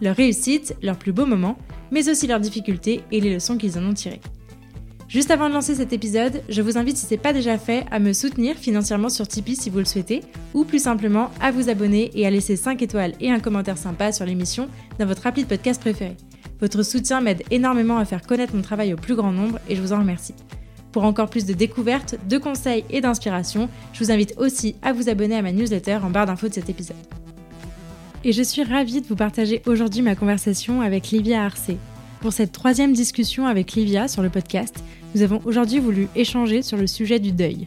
leurs réussites, leurs plus beaux moments, mais aussi leurs difficultés et les leçons qu'ils en ont tirées. Juste avant de lancer cet épisode, je vous invite, si ce n'est pas déjà fait, à me soutenir financièrement sur Tipeee si vous le souhaitez, ou plus simplement à vous abonner et à laisser 5 étoiles et un commentaire sympa sur l'émission dans votre appli de podcast préféré. Votre soutien m'aide énormément à faire connaître mon travail au plus grand nombre et je vous en remercie. Pour encore plus de découvertes, de conseils et d'inspiration, je vous invite aussi à vous abonner à ma newsletter en barre d'infos de cet épisode et je suis ravie de vous partager aujourd'hui ma conversation avec Livia Arcé. Pour cette troisième discussion avec Livia sur le podcast, nous avons aujourd'hui voulu échanger sur le sujet du deuil.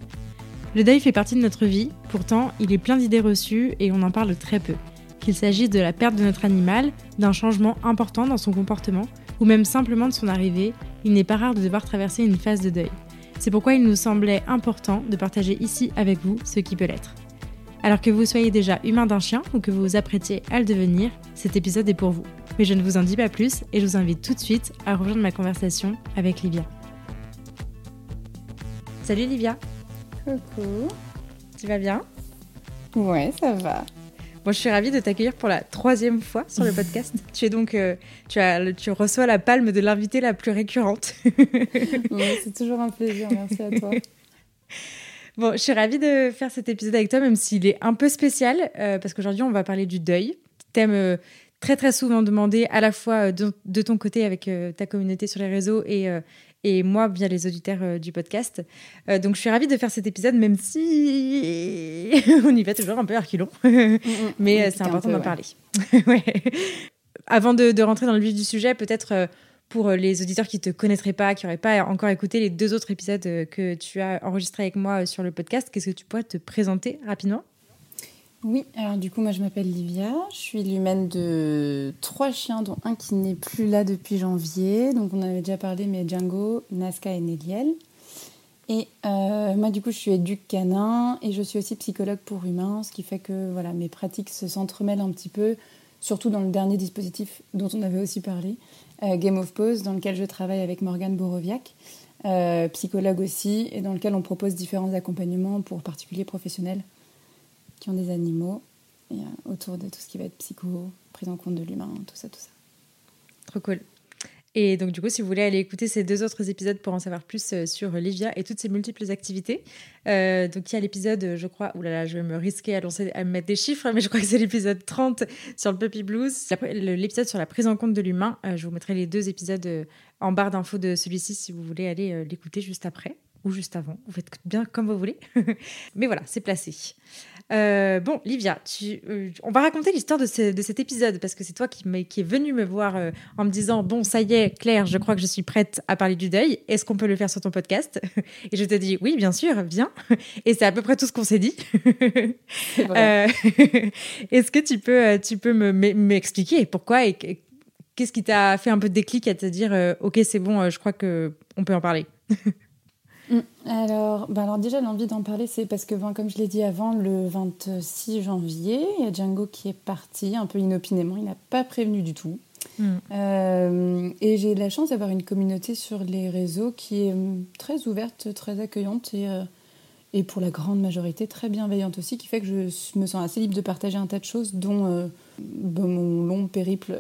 Le deuil fait partie de notre vie, pourtant il est plein d'idées reçues et on en parle très peu. Qu'il s'agisse de la perte de notre animal, d'un changement important dans son comportement, ou même simplement de son arrivée, il n'est pas rare de devoir traverser une phase de deuil. C'est pourquoi il nous semblait important de partager ici avec vous ce qui peut l'être. Alors que vous soyez déjà humain d'un chien ou que vous vous apprêtiez à le devenir, cet épisode est pour vous. Mais je ne vous en dis pas plus et je vous invite tout de suite à rejoindre ma conversation avec Livia. Salut Livia. Coucou. Tu vas bien? Ouais, ça va. Bon, je suis ravie de t'accueillir pour la troisième fois sur le podcast. tu es donc, euh, tu, as, tu reçois la palme de l'invité la plus récurrente. c'est toujours un plaisir. Merci à toi. Bon, je suis ravie de faire cet épisode avec toi, même s'il est un peu spécial, euh, parce qu'aujourd'hui, on va parler du deuil. Thème euh, très, très souvent demandé à la fois euh, de, ton côté avec ta communauté sur les réseaux et, et moi via les auditeurs du podcast. donc, je suis ravie de faire cet épisode, même si on y va toujours un peu arculon. Mais c'est important d'en parler. ouais. Avant de, de, rentrer dans le vif du sujet, peut-être pour euh, les auditeurs qui ne te connaîtraient pas, qui n'auraient pas encore écouté les deux autres épisodes euh, que tu as enregistrés avec moi euh, sur le podcast, qu'est-ce que tu pourrais te présenter rapidement? Oui, alors du coup, moi je m'appelle Livia, je suis l'humaine de trois chiens, dont un qui n'est plus là depuis janvier. Donc on avait déjà parlé, mais Django, Nazca et Néliel. Et moi, du coup, je suis éduque canin et je suis aussi psychologue pour humains, ce qui fait que voilà, mes pratiques se s'entremêlent un petit peu, surtout dans le dernier dispositif dont on avait aussi parlé, Game of Pose, dans lequel je travaille avec Morgane Boroviac, euh, psychologue aussi, et dans lequel on propose différents accompagnements pour particuliers professionnels qui ont des animaux, et, euh, autour de tout ce qui va être psycho, prise en compte de l'humain, tout ça, tout ça. Trop cool. Et donc, du coup, si vous voulez aller écouter ces deux autres épisodes pour en savoir plus euh, sur Livia et toutes ses multiples activités, euh, donc il y a l'épisode, je crois, oulala, je vais me risquer à, lancer, à mettre des chiffres, mais je crois que c'est l'épisode 30 sur le Puppy Blues, l'épisode sur la prise en compte de l'humain. Euh, je vous mettrai les deux épisodes en barre d'infos de celui-ci si vous voulez aller l'écouter juste après ou juste avant. Vous faites bien comme vous voulez. mais voilà, c'est placé. Euh, bon, Livia, tu, euh, on va raconter l'histoire de, cet épisode parce que c'est toi qui, qui est venu me voir euh, en me disant Bon, ça y est, Claire, je crois que je suis prête à parler du deuil. Est-ce qu'on peut le faire sur ton podcast? Et je te dis Oui, bien sûr, viens. Et c'est à peu près tout ce qu'on s'est dit. Est-ce que tu peux, tu peux m'expliquer pourquoi et qu'est-ce qui t'a fait un peu de déclic à te dire Ok, c'est bon, je crois qu'on peut en parler? Alors, bah alors déjà, l'envie d'en parler, c'est parce que, comme je l'ai dit avant, le 26 janvier, il y a Django qui est parti un peu inopinément. Il n'a pas prévenu du tout. Mm. Euh, et j'ai la chance d'avoir une communauté sur les réseaux qui est mm, très ouverte, très accueillante et, euh, et pour la grande majorité très bienveillante aussi, qui fait que je me sens assez libre de partager un tas de choses, dont euh, bah, mon long périple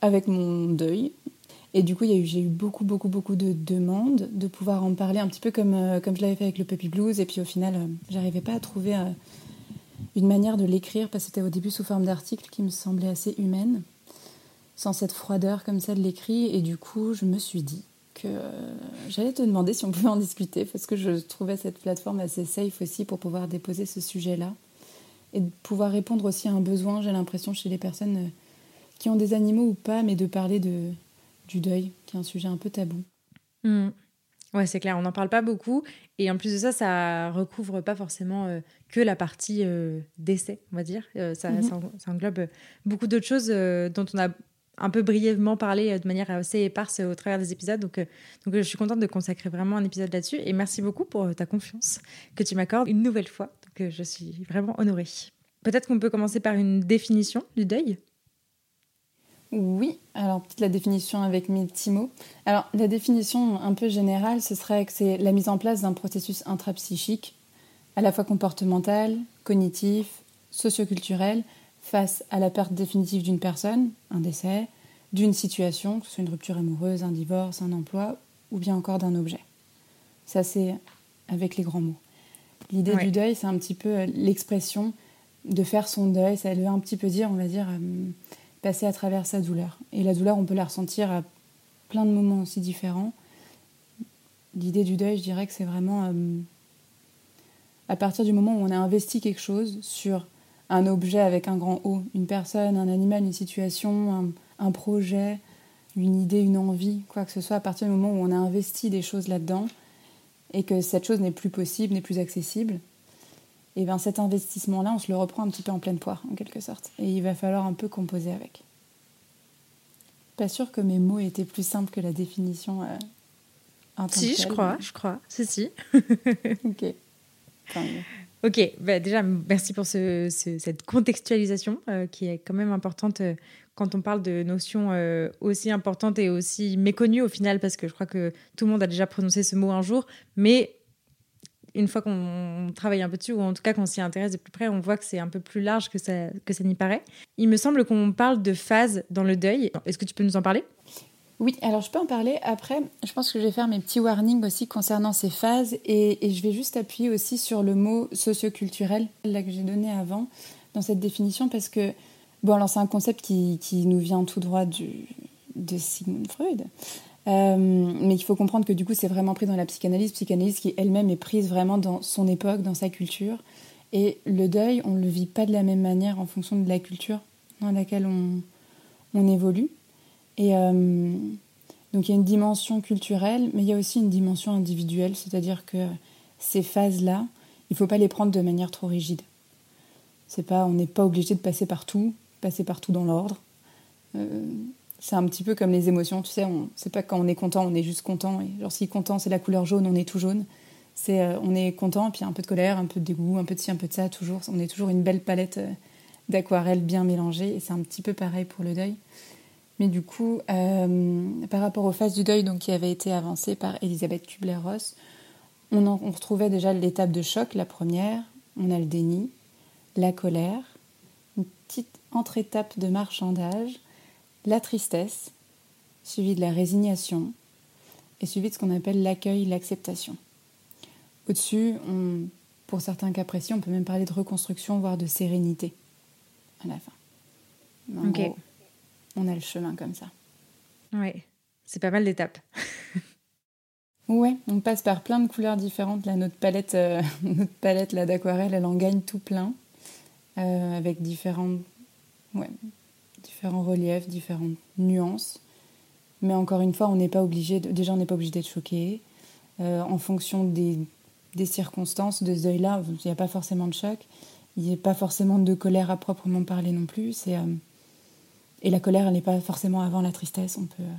avec mon deuil, et du coup, j'ai eu beaucoup, beaucoup, beaucoup de demandes de pouvoir en parler un petit peu comme, euh, comme je l'avais fait avec le Puppy Blues. Et puis au final, euh, j'arrivais pas à trouver euh, une manière de l'écrire parce que c'était au début sous forme d'article qui me semblait assez humaine, sans cette froideur comme ça de l'écrit. Et du coup, je me suis dit que j'allais te demander si on pouvait en discuter parce que je trouvais cette plateforme assez safe aussi pour pouvoir déposer ce sujet-là et de pouvoir répondre aussi à un besoin, j'ai l'impression, chez les personnes qui ont des animaux ou pas, mais de parler de du deuil, qui est un sujet un peu tabou. Hmm. Ouais, c'est clair, on n'en parle pas beaucoup. Et en plus de ça, ça recouvre pas forcément euh, que la partie euh, décès, on va dire. Euh, ça, mhm. ça, englobe beaucoup d'autres choses dont on a un peu brièvement parlé de manière assez éparse au travers des épisodes. Donc, donc je suis contente de consacrer vraiment un épisode là-dessus. Et merci beaucoup pour ta confiance que tu m'accordes une nouvelle fois. Donc je suis vraiment honorée. Peut-être qu'on peut commencer par une définition du deuil. Oui, alors peut-être la définition avec mes petits mots. Alors la définition un peu générale, ce serait que c'est la mise en place d'un processus intrapsychique, à la fois comportemental, cognitif, socioculturel, face à la perte définitive d'une personne, un décès, d'une situation, que ce soit une rupture amoureuse, un divorce, un emploi, ou bien encore d'un objet. Ça c'est avec les grands mots. L'idée du deuil, c'est un petit peu euh, l'expression de faire son deuil, ça veut un petit peu dire, on va dire... Euh, passer à travers sa douleur. Et la douleur, on peut la ressentir à plein de moments aussi différents. L'idée du deuil, je dirais que c'est vraiment euh, à partir du moment où on a investi quelque chose sur un objet avec un grand O, une personne, un animal, une situation, un, projet, une idée, une envie, quoi que ce soit, à partir du moment où on a investi des choses là-dedans et que cette chose n'est plus possible, n'est plus accessible, et bien cet investissement-là, on se le reprend un petit peu en pleine poire, en quelque sorte. Et il va falloir un peu composer avec. Pas sûr que mes mots étaient plus simples que la définition. Euh, si, je crois, je crois. Si, si. ok. ok, bah déjà, merci pour ce, cette contextualisation euh, qui est quand même importante euh, quand on parle de notions euh, aussi importantes et aussi méconnues au final, parce que je crois que tout le monde a déjà prononcé ce mot un jour, mais une fois qu'on travaille un peu dessus, ou en tout cas qu'on s'y intéresse de plus près, on voit que c'est un peu plus large que ça, que ça n'y paraît. Il me semble qu'on parle de phases dans le deuil. Est-ce que tu peux nous en parler? Oui, alors je peux en parler. Après, je pense que je vais faire mes petits warnings aussi concernant ces phases et, je vais juste appuyer aussi sur le mot socioculturel là que j'ai donné avant dans cette définition parce que bon alors c'est un concept qui, qui, nous vient tout droit du, de Sigmund Freud. Euh, mais il faut comprendre que du coup, c'est vraiment pris dans la psychanalyse, psychanalyse qui elle-même est prise vraiment dans son époque, dans sa culture. Et le deuil, on ne le vit pas de la même manière en fonction de la culture dans laquelle on, évolue. Et euh, donc il y a une dimension culturelle, mais il y a aussi une dimension individuelle, c'est-à-dire que ces phases-là, il ne faut pas les prendre de manière trop rigide. C'est pas, on n'est pas obligé de passer partout, passer partout dans l'ordre. Euh, c'est un petit peu comme les émotions, tu sais, on c'est pas quand on est content, on est juste content. Et genre si content c'est la couleur jaune, on est tout jaune. C'est euh, on est content, puis un peu de colère, un peu de dégoût, un peu de ci, un peu de ça, toujours. On est toujours une belle palette euh, d'aquarelles bien mélangées. Et c'est un petit peu pareil pour le deuil. Mais du coup, euh, par rapport aux phases du deuil donc, qui avaient été avancées par Elisabeth Kubler-Ross, on, on retrouvait déjà l'étape de choc, la première. On a le déni, la colère, une petite entre-étape de marchandage la tristesse, suivie de la résignation, et suivi de ce qu'on appelle l'accueil, l'acceptation. Au-dessus, pour certains cas précis, on peut même parler de reconstruction, voire de sérénité à la fin. on a le chemin comme ça. Oui, c'est pas mal d'étapes. ouais, on passe par plein de couleurs différentes. Là, notre palette, euh, notre palette d'aquarelle, elle en gagne tout plein, euh, avec différentes, ouais, différents reliefs, différentes nuances. Mais encore une fois, on n'est pas obligé, déjà on n'est pas obligé d'être choqué. Euh, en fonction des, des, circonstances de ce deuil-là, il n'y a pas forcément de choc, il n'y a pas forcément de colère à proprement parler non plus. C'est, euh, et la colère, elle n'est pas forcément avant la tristesse. On peut euh,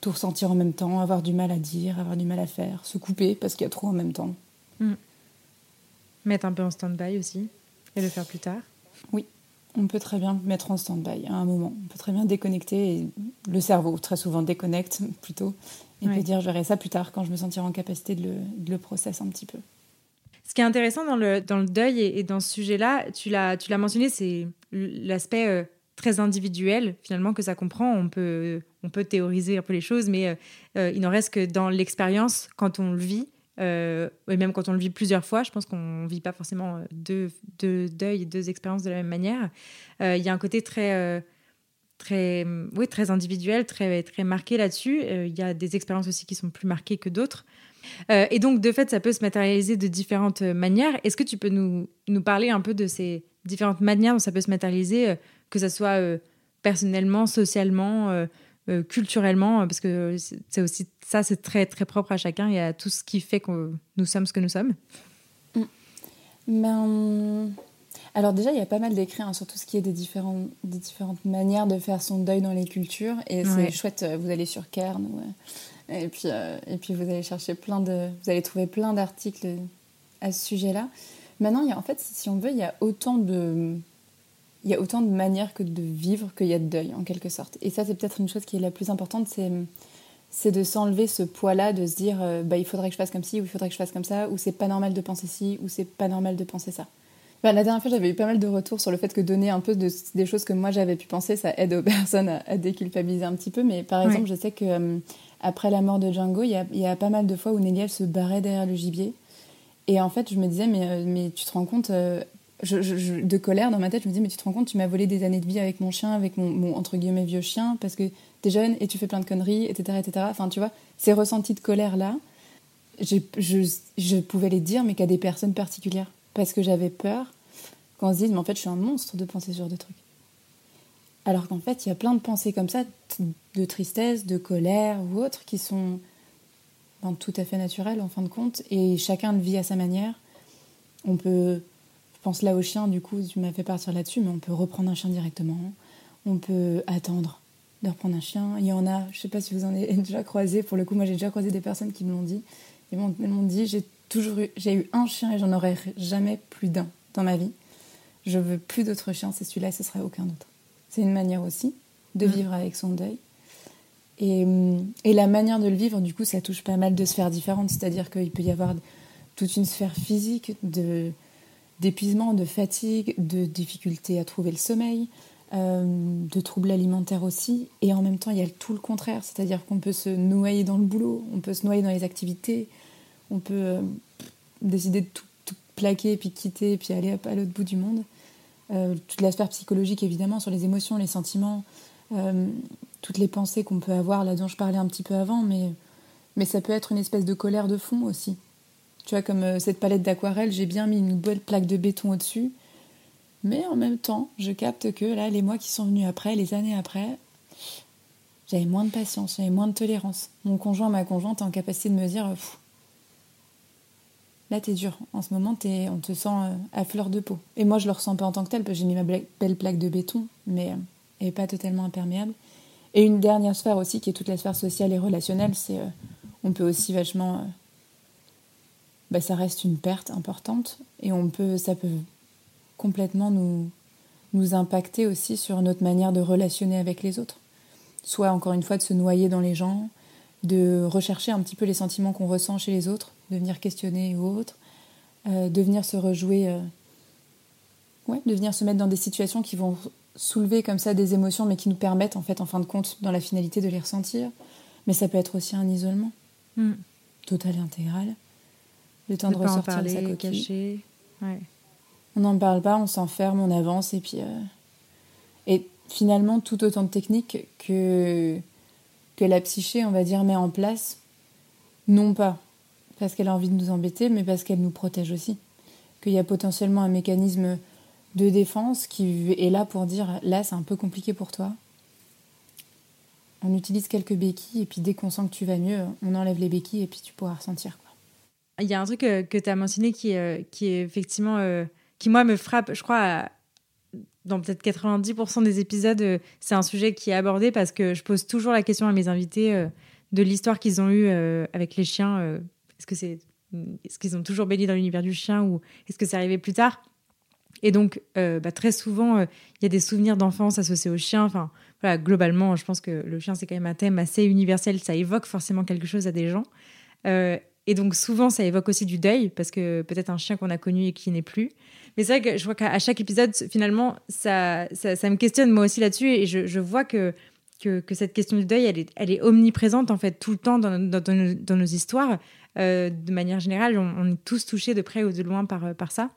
tout ressentir en même temps, avoir du mal à dire, avoir du mal à faire, se couper parce qu'il y a trop en même temps. Mm. Mettre un peu en stand-by aussi et le faire plus tard. Oui, on peut très bien mettre en stand-by à un moment. On peut très bien déconnecter. Et le cerveau, très souvent, déconnecte plutôt. Et peut dire, je verrai ça plus tard quand je me sentirai en capacité de le, de processer un petit peu. Ce qui est intéressant dans le, dans le deuil et, dans ce sujet-là, tu l'as, tu l'as mentionné, c'est l'aspect euh, très individuel finalement que ça comprend. On peut, on peut théoriser un peu les choses, mais euh, euh, il n'en reste que dans l'expérience, quand on le vit, euh, et même quand on le vit plusieurs fois, je pense qu'on ne vit pas forcément euh, deux, deuils, deux expériences de la même manière. Euh, il y a un côté très, très, oui, très individuel, très, très marqué là-dessus. Il y a des expériences aussi qui sont plus marquées que d'autres. et donc, de fait, ça peut se matérialiser de différentes manières. Est-ce que tu peux nous, nous parler un peu de ces différentes manières dont ça peut se matérialiser, que ce soit personnellement, socialement euh, culturellement, parce que c'est aussi ça, c'est très très propre à chacun et à tout ce qui fait que nous sommes ce que nous sommes. Mm. Ben, Alors déjà, il y a pas mal d'écrits hein, sur tout ce qui est des, différents, des différentes manières de faire son deuil dans les cultures. Et c'est chouette, vous allez sur Cairn, et, puis, et puis vous allez chercher plein de... Vous allez trouver plein d'articles à ce sujet-là. Maintenant, il y a, en fait, si on veut, il y a autant de il y a autant de manières que de vivre qu'il y a de deuil, en quelque sorte. Et ça, c'est peut-être une chose qui est la plus importante, c'est, c'est de s'enlever ce poids-là, de se dire, euh, bah, il faudrait que je fasse comme ci, ou il faudrait que je fasse comme ça, ou c'est pas normal de penser ci, ou c'est pas normal de penser ça. Bah, la dernière fois, j'avais eu pas mal de retours sur le fait que donner un peu de, des choses que moi j'avais pu penser, ça aide aux personnes à, déculpabiliser un petit peu. Mais par exemple, je sais que euh, après la mort de Django, il y a, y a, pas mal de fois où Nelly se barrait derrière le gibier. Et en fait, je me disais, mais, euh, mais tu te rends compte, de colère dans ma tête, je me dis, mais tu te rends compte, tu m'as volé des années de vie avec mon chien, avec mon, entre guillemets vieux chien, parce que t'es jeune et tu fais plein de conneries, etc. etc. Enfin, tu vois, ces ressentis de colère-là, je, je, pouvais les dire, mais qu'à des personnes particulières. Parce que j'avais peur qu'on se dise, mais en fait, je suis un monstre de penser ce genre de trucs. Alors qu'en fait, il y a plein de pensées comme ça, de tristesse, de colère ou autres, qui sont ben, tout à fait naturelles en fin de compte, et chacun le vit à sa manière. On peut pense là au chien, du coup, tu m'as fait partir là-dessus, mais on peut reprendre un chien directement. On peut attendre de reprendre un chien. Il y en a, je sais pas si vous en avez déjà croisé, pour le coup, moi j'ai déjà croisé des personnes qui me l'ont dit. Ils m'ont dit j'ai toujours eu, j'ai eu un chien et j'en aurai jamais plus d'un dans ma vie. Je veux plus d'autres chiens, c'est celui-là et ce serait aucun autre. C'est une manière aussi de mm. vivre avec son deuil. Et, et, la manière de le vivre, du coup, ça touche pas mal de sphères différentes. C'est-à-dire qu'il peut y avoir toute une sphère physique, de, d'épuisement, de fatigue, de difficulté à trouver le sommeil, euh, de troubles alimentaires aussi. Et en même temps, il y a tout le contraire, c'est-à-dire qu'on peut se noyer dans le boulot, on peut se noyer dans les activités, on peut euh, décider de tout, plaquer, puis quitter, puis aller à l'autre bout du monde. Euh, toute la sphère psychologique, évidemment, sur les émotions, les sentiments, toutes les pensées qu'on peut avoir, là dont je parlais un petit peu avant, mais, mais ça peut être une espèce de colère de fond aussi. Tu vois, comme euh, cette palette d'aquarelle, j'ai bien mis une belle plaque de béton au-dessus. Mais en même temps, je capte que là, les mois qui sont venus après, les années après, j'avais moins de patience, j'avais moins de tolérance. Mon conjoint, ma conjointe, est en capacité de me dire Là, t'es dur. En ce moment, on te sent euh, à fleur de peau. Et moi, je le ressens pas en tant que tel, parce que j'ai mis ma belle plaque de béton, mais elle euh, n'est pas totalement imperméable. Et une dernière sphère aussi, qui est toute la sphère sociale et relationnelle, c'est on peut aussi vachement bah, ça reste une perte importante et on peut, ça peut complètement nous, nous impacter aussi sur notre manière de relationner avec les autres. Soit encore une fois de se noyer dans les gens, de rechercher un petit peu les sentiments qu'on ressent chez les autres, de venir questionner ou autre, euh, de venir se rejouer, euh, ouais, de venir se mettre dans des situations qui vont soulever comme ça des émotions mais qui nous permettent en fait en fin de compte dans la finalité de les ressentir. Mais ça peut être aussi un isolement mm. total et intégral. Le temps de, ressortir parler, sa coquille. On n'en parle pas, on s'enferme, on avance et puis. Euh, et finalement, tout autant de techniques que, que la psyché, on va dire, met en place, non pas parce qu'elle a envie de nous embêter, mais parce qu'elle nous protège aussi. Qu'il y a potentiellement un mécanisme de défense qui est là pour dire là, c'est un peu compliqué pour toi. On utilise quelques béquilles et puis dès qu'on sent que tu vas mieux, on enlève les béquilles et puis tu pourras ressentir. Il y a un truc euh, que, tu as mentionné qui, euh, qui est effectivement, euh, qui moi me frappe, je crois, dans peut-être 90% des épisodes, c'est un sujet qui est abordé parce que je pose toujours la question à mes invités de l'histoire qu'ils ont eue avec les chiens. est-ce que c'est, est-ce qu'ils ont toujours baigné dans l'univers du chien ou est-ce que c'est arrivé plus tard? Et donc, bah, très souvent, il y a des souvenirs d'enfance associés aux chiens. Enfin, globalement, je pense que le chien, c'est quand même un thème assez universel. Ça évoque forcément quelque chose à des gens. Et donc souvent, ça évoque aussi du deuil, parce que peut-être un chien qu'on a connu et qui n'est plus. Mais c'est vrai que je vois qu'à chaque épisode, finalement, ça, ça, me questionne moi aussi là-dessus, et je, je vois que, que, cette question du deuil, elle est, elle est omniprésente en fait tout le temps dans, dans, dans, nos, histoires. Euh, de manière générale, on, est tous touchés de près ou de loin par, par ça.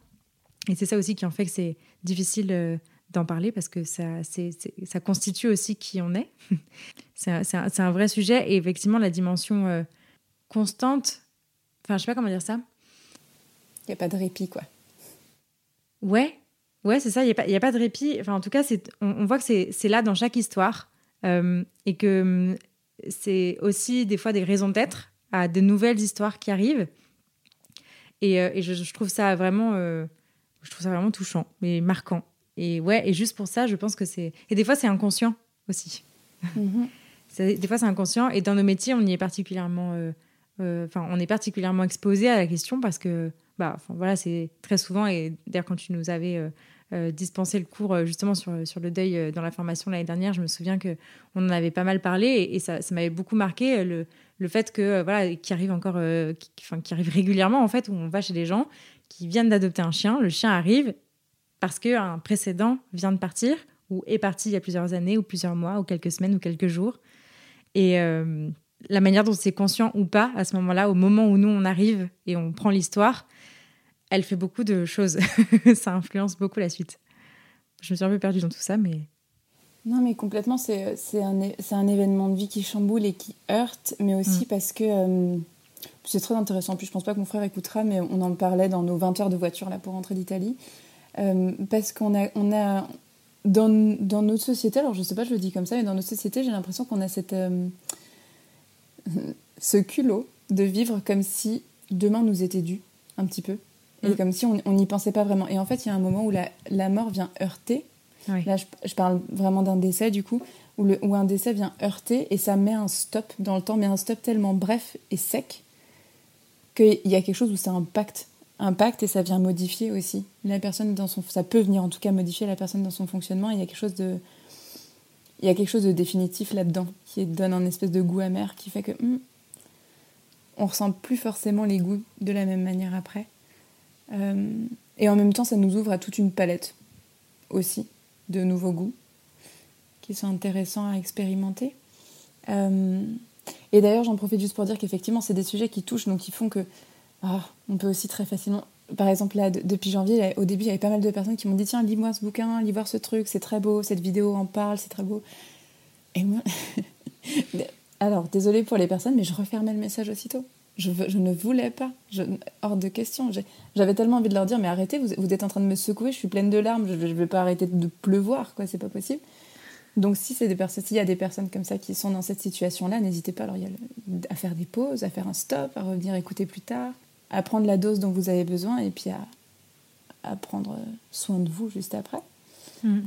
Et c'est ça aussi qui en fait que c'est difficile euh, d'en parler parce que ça, c'est, ça constitue aussi qui on est. c'est, un, un, un, vrai sujet et effectivement la dimension euh, constante Enfin, je sais pas comment dire ça. Il n'y a pas de répit, quoi. Ouais, ouais, c'est ça. Il n'y a, pas, a pas de répit. Enfin, en tout cas, on, on voit que c'est là dans chaque histoire euh, et que hum, c'est aussi des fois des raisons d'être à de nouvelles histoires qui arrivent. Et, euh, et je, trouve ça vraiment. Euh, Je trouve ça vraiment touchant, mais marquant. Et ouais, et juste pour ça, je pense que c'est. Et des fois, c'est inconscient aussi. Mhm. des fois, c'est inconscient. Et dans nos métiers, on y est particulièrement. Euh, euh, enfin, on est particulièrement exposé à la question parce que, bah, voilà, c'est très souvent. Et d'ailleurs, quand tu nous avais euh, dispensé le cours justement sur, sur le deuil dans la formation l'année dernière, je me souviens que on en avait pas mal parlé et, ça, m'avait beaucoup marqué le, le fait que voilà, qui arrive encore, qui, arrive régulièrement en fait, où on va chez des gens qui viennent d'adopter un chien, le chien arrive parce qu'un précédent vient de partir ou est parti il y a plusieurs années ou plusieurs mois ou quelques semaines ou quelques jours. Et euh, la manière dont c'est conscient ou pas à ce moment-là, au moment où nous on arrive et on prend l'histoire, elle fait beaucoup de choses. ça influence beaucoup la suite. Je me suis un peu perdue dans tout ça, mais... Non, mais complètement, c'est un, un, événement de vie qui chamboule et qui heurte, mais aussi mm. parce que euh, c'est très intéressant. Puis je pense pas que mon frère écoutera, mais on en parlait dans nos 20 heures de voiture là pour rentrer d'Italie. Euh, parce qu'on a, on a dans, dans, notre société, alors je sais pas, je le dis comme ça, mais dans notre société, j'ai l'impression qu'on a cette, euh, ce culot de vivre comme si demain nous était dû, un petit peu. Et mm. comme si on n'y pensait pas vraiment. Et en fait, il y a un moment où la, la mort vient heurter. Là, je, je, parle vraiment d'un décès, du coup, où, le, où un décès vient heurter et ça met un stop dans le temps, mais un stop tellement bref et sec qu'il y a quelque chose où ça impacte impact et ça vient modifier aussi la personne dans son ça peut venir en tout cas modifier la personne dans son fonctionnement il y a quelque chose de il y a quelque chose de définitif là-dedans qui donne un espèce de goût amer qui fait que hmm, on ressent plus forcément les goûts de la même manière après euh, et en même temps ça nous ouvre à toute une palette aussi de nouveaux goûts qui sont intéressants à expérimenter euh, et d'ailleurs j'en profite juste pour dire qu'effectivement c'est des sujets qui touchent donc qui font que ah, on peut aussi très facilement. Par exemple, là, depuis janvier, au début, il y avait pas mal de personnes qui m'ont dit Tiens, lis-moi ce bouquin, lis voir ce truc, c'est très beau, cette vidéo en parle, c'est très beau. Et moi. Alors, désolée pour les personnes, mais je refermais le message aussitôt. Je, ne voulais pas. Hors de question. J'avais tellement envie de leur dire Mais arrêtez, vous, vous, êtes en train de me secouer, je suis pleine de larmes, je ne vais pas arrêter de pleuvoir, quoi, c'est pas possible. Donc, si c'est des personnes, s'il y a des personnes comme ça qui sont dans cette situation-là, n'hésitez pas alors, à faire des pauses, à faire un stop, à revenir écouter plus tard à prendre la dose dont vous avez besoin et puis à, à prendre soin de vous juste après. Mm.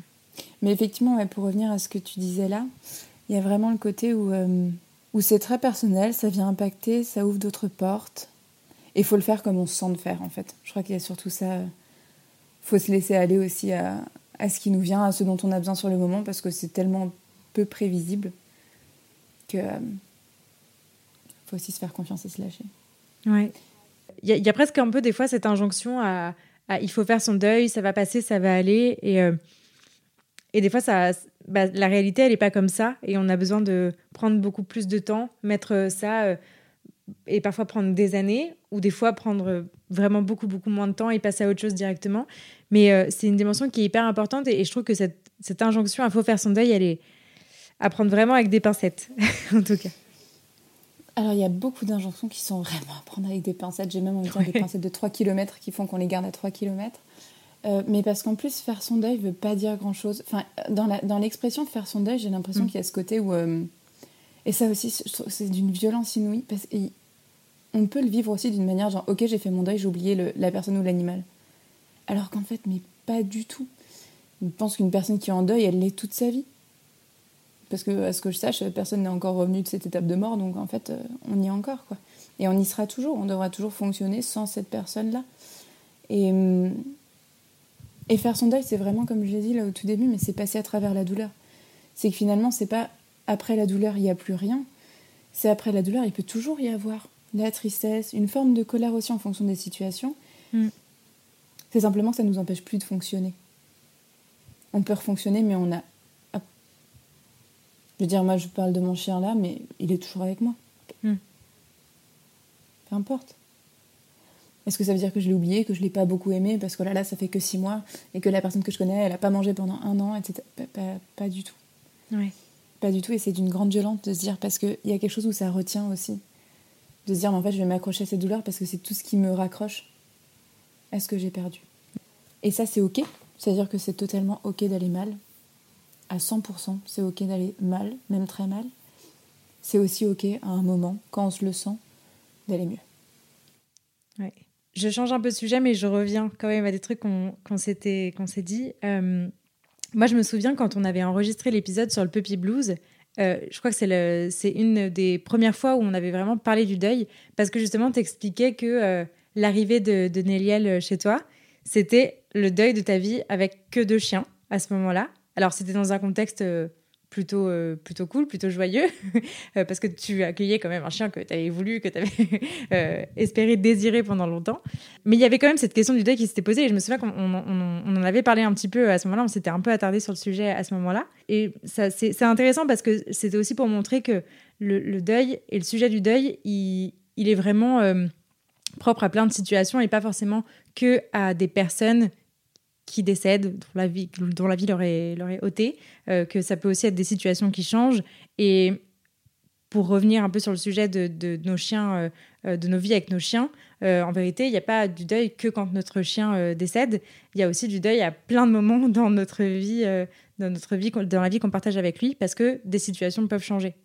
Mais effectivement, pour revenir à ce que tu disais là, il y a vraiment le côté où, euh, où c'est très personnel, ça vient impacter, ça ouvre d'autres portes. Et il faut le faire comme on se sent de faire, en fait. Je crois qu'il y a surtout ça. Il faut se laisser aller aussi à, à, ce qui nous vient, à ce dont on a besoin sur le moment, parce que c'est tellement peu prévisible que euh, faut aussi se faire confiance et se lâcher. Ouais. Il y, a presque un peu des fois cette injonction à, il faut faire son deuil, ça va passer, ça va aller. Et, euh, et des fois, ça, bah, la réalité, elle n'est pas comme ça. Et on a besoin de prendre beaucoup plus de temps, mettre ça, euh, et parfois prendre des années, ou des fois prendre vraiment beaucoup, beaucoup moins de temps et passer à autre chose directement. Mais euh, c'est une dimension qui est hyper importante. Et, je trouve que cette, cette injonction à faut faire son deuil, elle est à prendre vraiment avec des pincettes, en tout cas. Alors, il y a beaucoup d'injonctions qui sont vraiment à prendre avec des pincettes. J'ai même envie de dire des pincettes de 3 km qui font qu'on les garde à 3 km. Euh, mais parce qu'en plus, faire son deuil ne veut pas dire grand-chose. Enfin, dans l'expression dans faire son deuil, j'ai l'impression mm. qu'il y a ce côté où... Euh, et ça aussi, c'est d'une violence inouïe. Parce on peut le vivre aussi d'une manière genre, ok, j'ai fait mon deuil, j'ai oublié la personne ou l'animal. Alors qu'en fait, mais pas du tout. Je pense qu'une personne qui est en deuil, elle l'est toute sa vie. Parce que, à ce que je sache, personne n'est encore revenu de cette étape de mort, donc en fait, euh, on y est encore, quoi. Et on y sera toujours, on devra toujours fonctionner sans cette personne-là. Et, hum, et faire son deuil, c'est vraiment, comme je l'ai dit là au tout début, mais c'est passer à travers la douleur. C'est que finalement, c'est pas après la douleur, il n'y a plus rien. C'est après la douleur, il peut toujours y avoir la tristesse, une forme de colère aussi en fonction des situations. Mm. C'est simplement que ça ne nous empêche plus de fonctionner. On peut refonctionner, mais on a je veux dire, moi, je parle de mon chien là, mais il est toujours avec moi. Hmm. Peu importe. Est-ce que ça veut dire que je l'ai oublié, que je l'ai pas beaucoup aimé, parce que là, là, ça fait que six mois, et que la personne que je connais, elle a pas mangé pendant un an, etc. Pas, du tout. Pas du tout, et c'est d'une grande violence de se dire, parce qu'il y a quelque chose où ça retient aussi. De se dire, mais en fait, je vais m'accrocher à cette douleur parce que c'est tout ce qui me raccroche à ce que j'ai perdu. Et ça, c'est ok. C'est-à-dire que c'est totalement ok d'aller mal, à 100%, c'est ok d'aller mal, même très mal. C'est aussi ok à un moment, quand on se le sent, d'aller mieux. Je change un peu de sujet, mais je reviens quand même à des trucs qu'on s'était s'est dit. Euh, moi, je me souviens quand on avait enregistré l'épisode sur le Puppy Blues. Euh, je crois que c'est une des premières fois où on avait vraiment parlé du deuil, parce que justement, tu expliquais que euh, l'arrivée de, de Néliel chez toi, c'était le deuil de ta vie avec que deux chiens à ce moment-là. Alors, c'était dans un contexte plutôt, euh, plutôt cool, plutôt joyeux, euh, parce que tu accueillais quand même un chien que tu avais voulu, que tu avais euh, espéré désirer pendant longtemps. Mais il y avait quand même cette question du deuil qui s'était posée, et je me souviens qu'on on, en avait parlé un petit peu à ce moment-là, on s'était un peu attardé sur le sujet à ce moment-là. Et c'est intéressant parce que c'était aussi pour montrer que le, deuil et le sujet du deuil, il, il est vraiment propre à plein de situations et pas forcément que à des personnes qui décèdent, dont la vie, dont la vie leur est, leur est ôtée, euh, que ça peut aussi être des situations qui changent. Et pour revenir un peu sur le sujet de, de nos chiens, euh, euh, de nos vies avec nos chiens, en vérité, il n'y a pas du deuil que quand notre chien décède. Il y a aussi du deuil à plein de moments dans notre vie, dans notre vie, dans la vie qu'on partage avec lui, parce que des situations peuvent changer.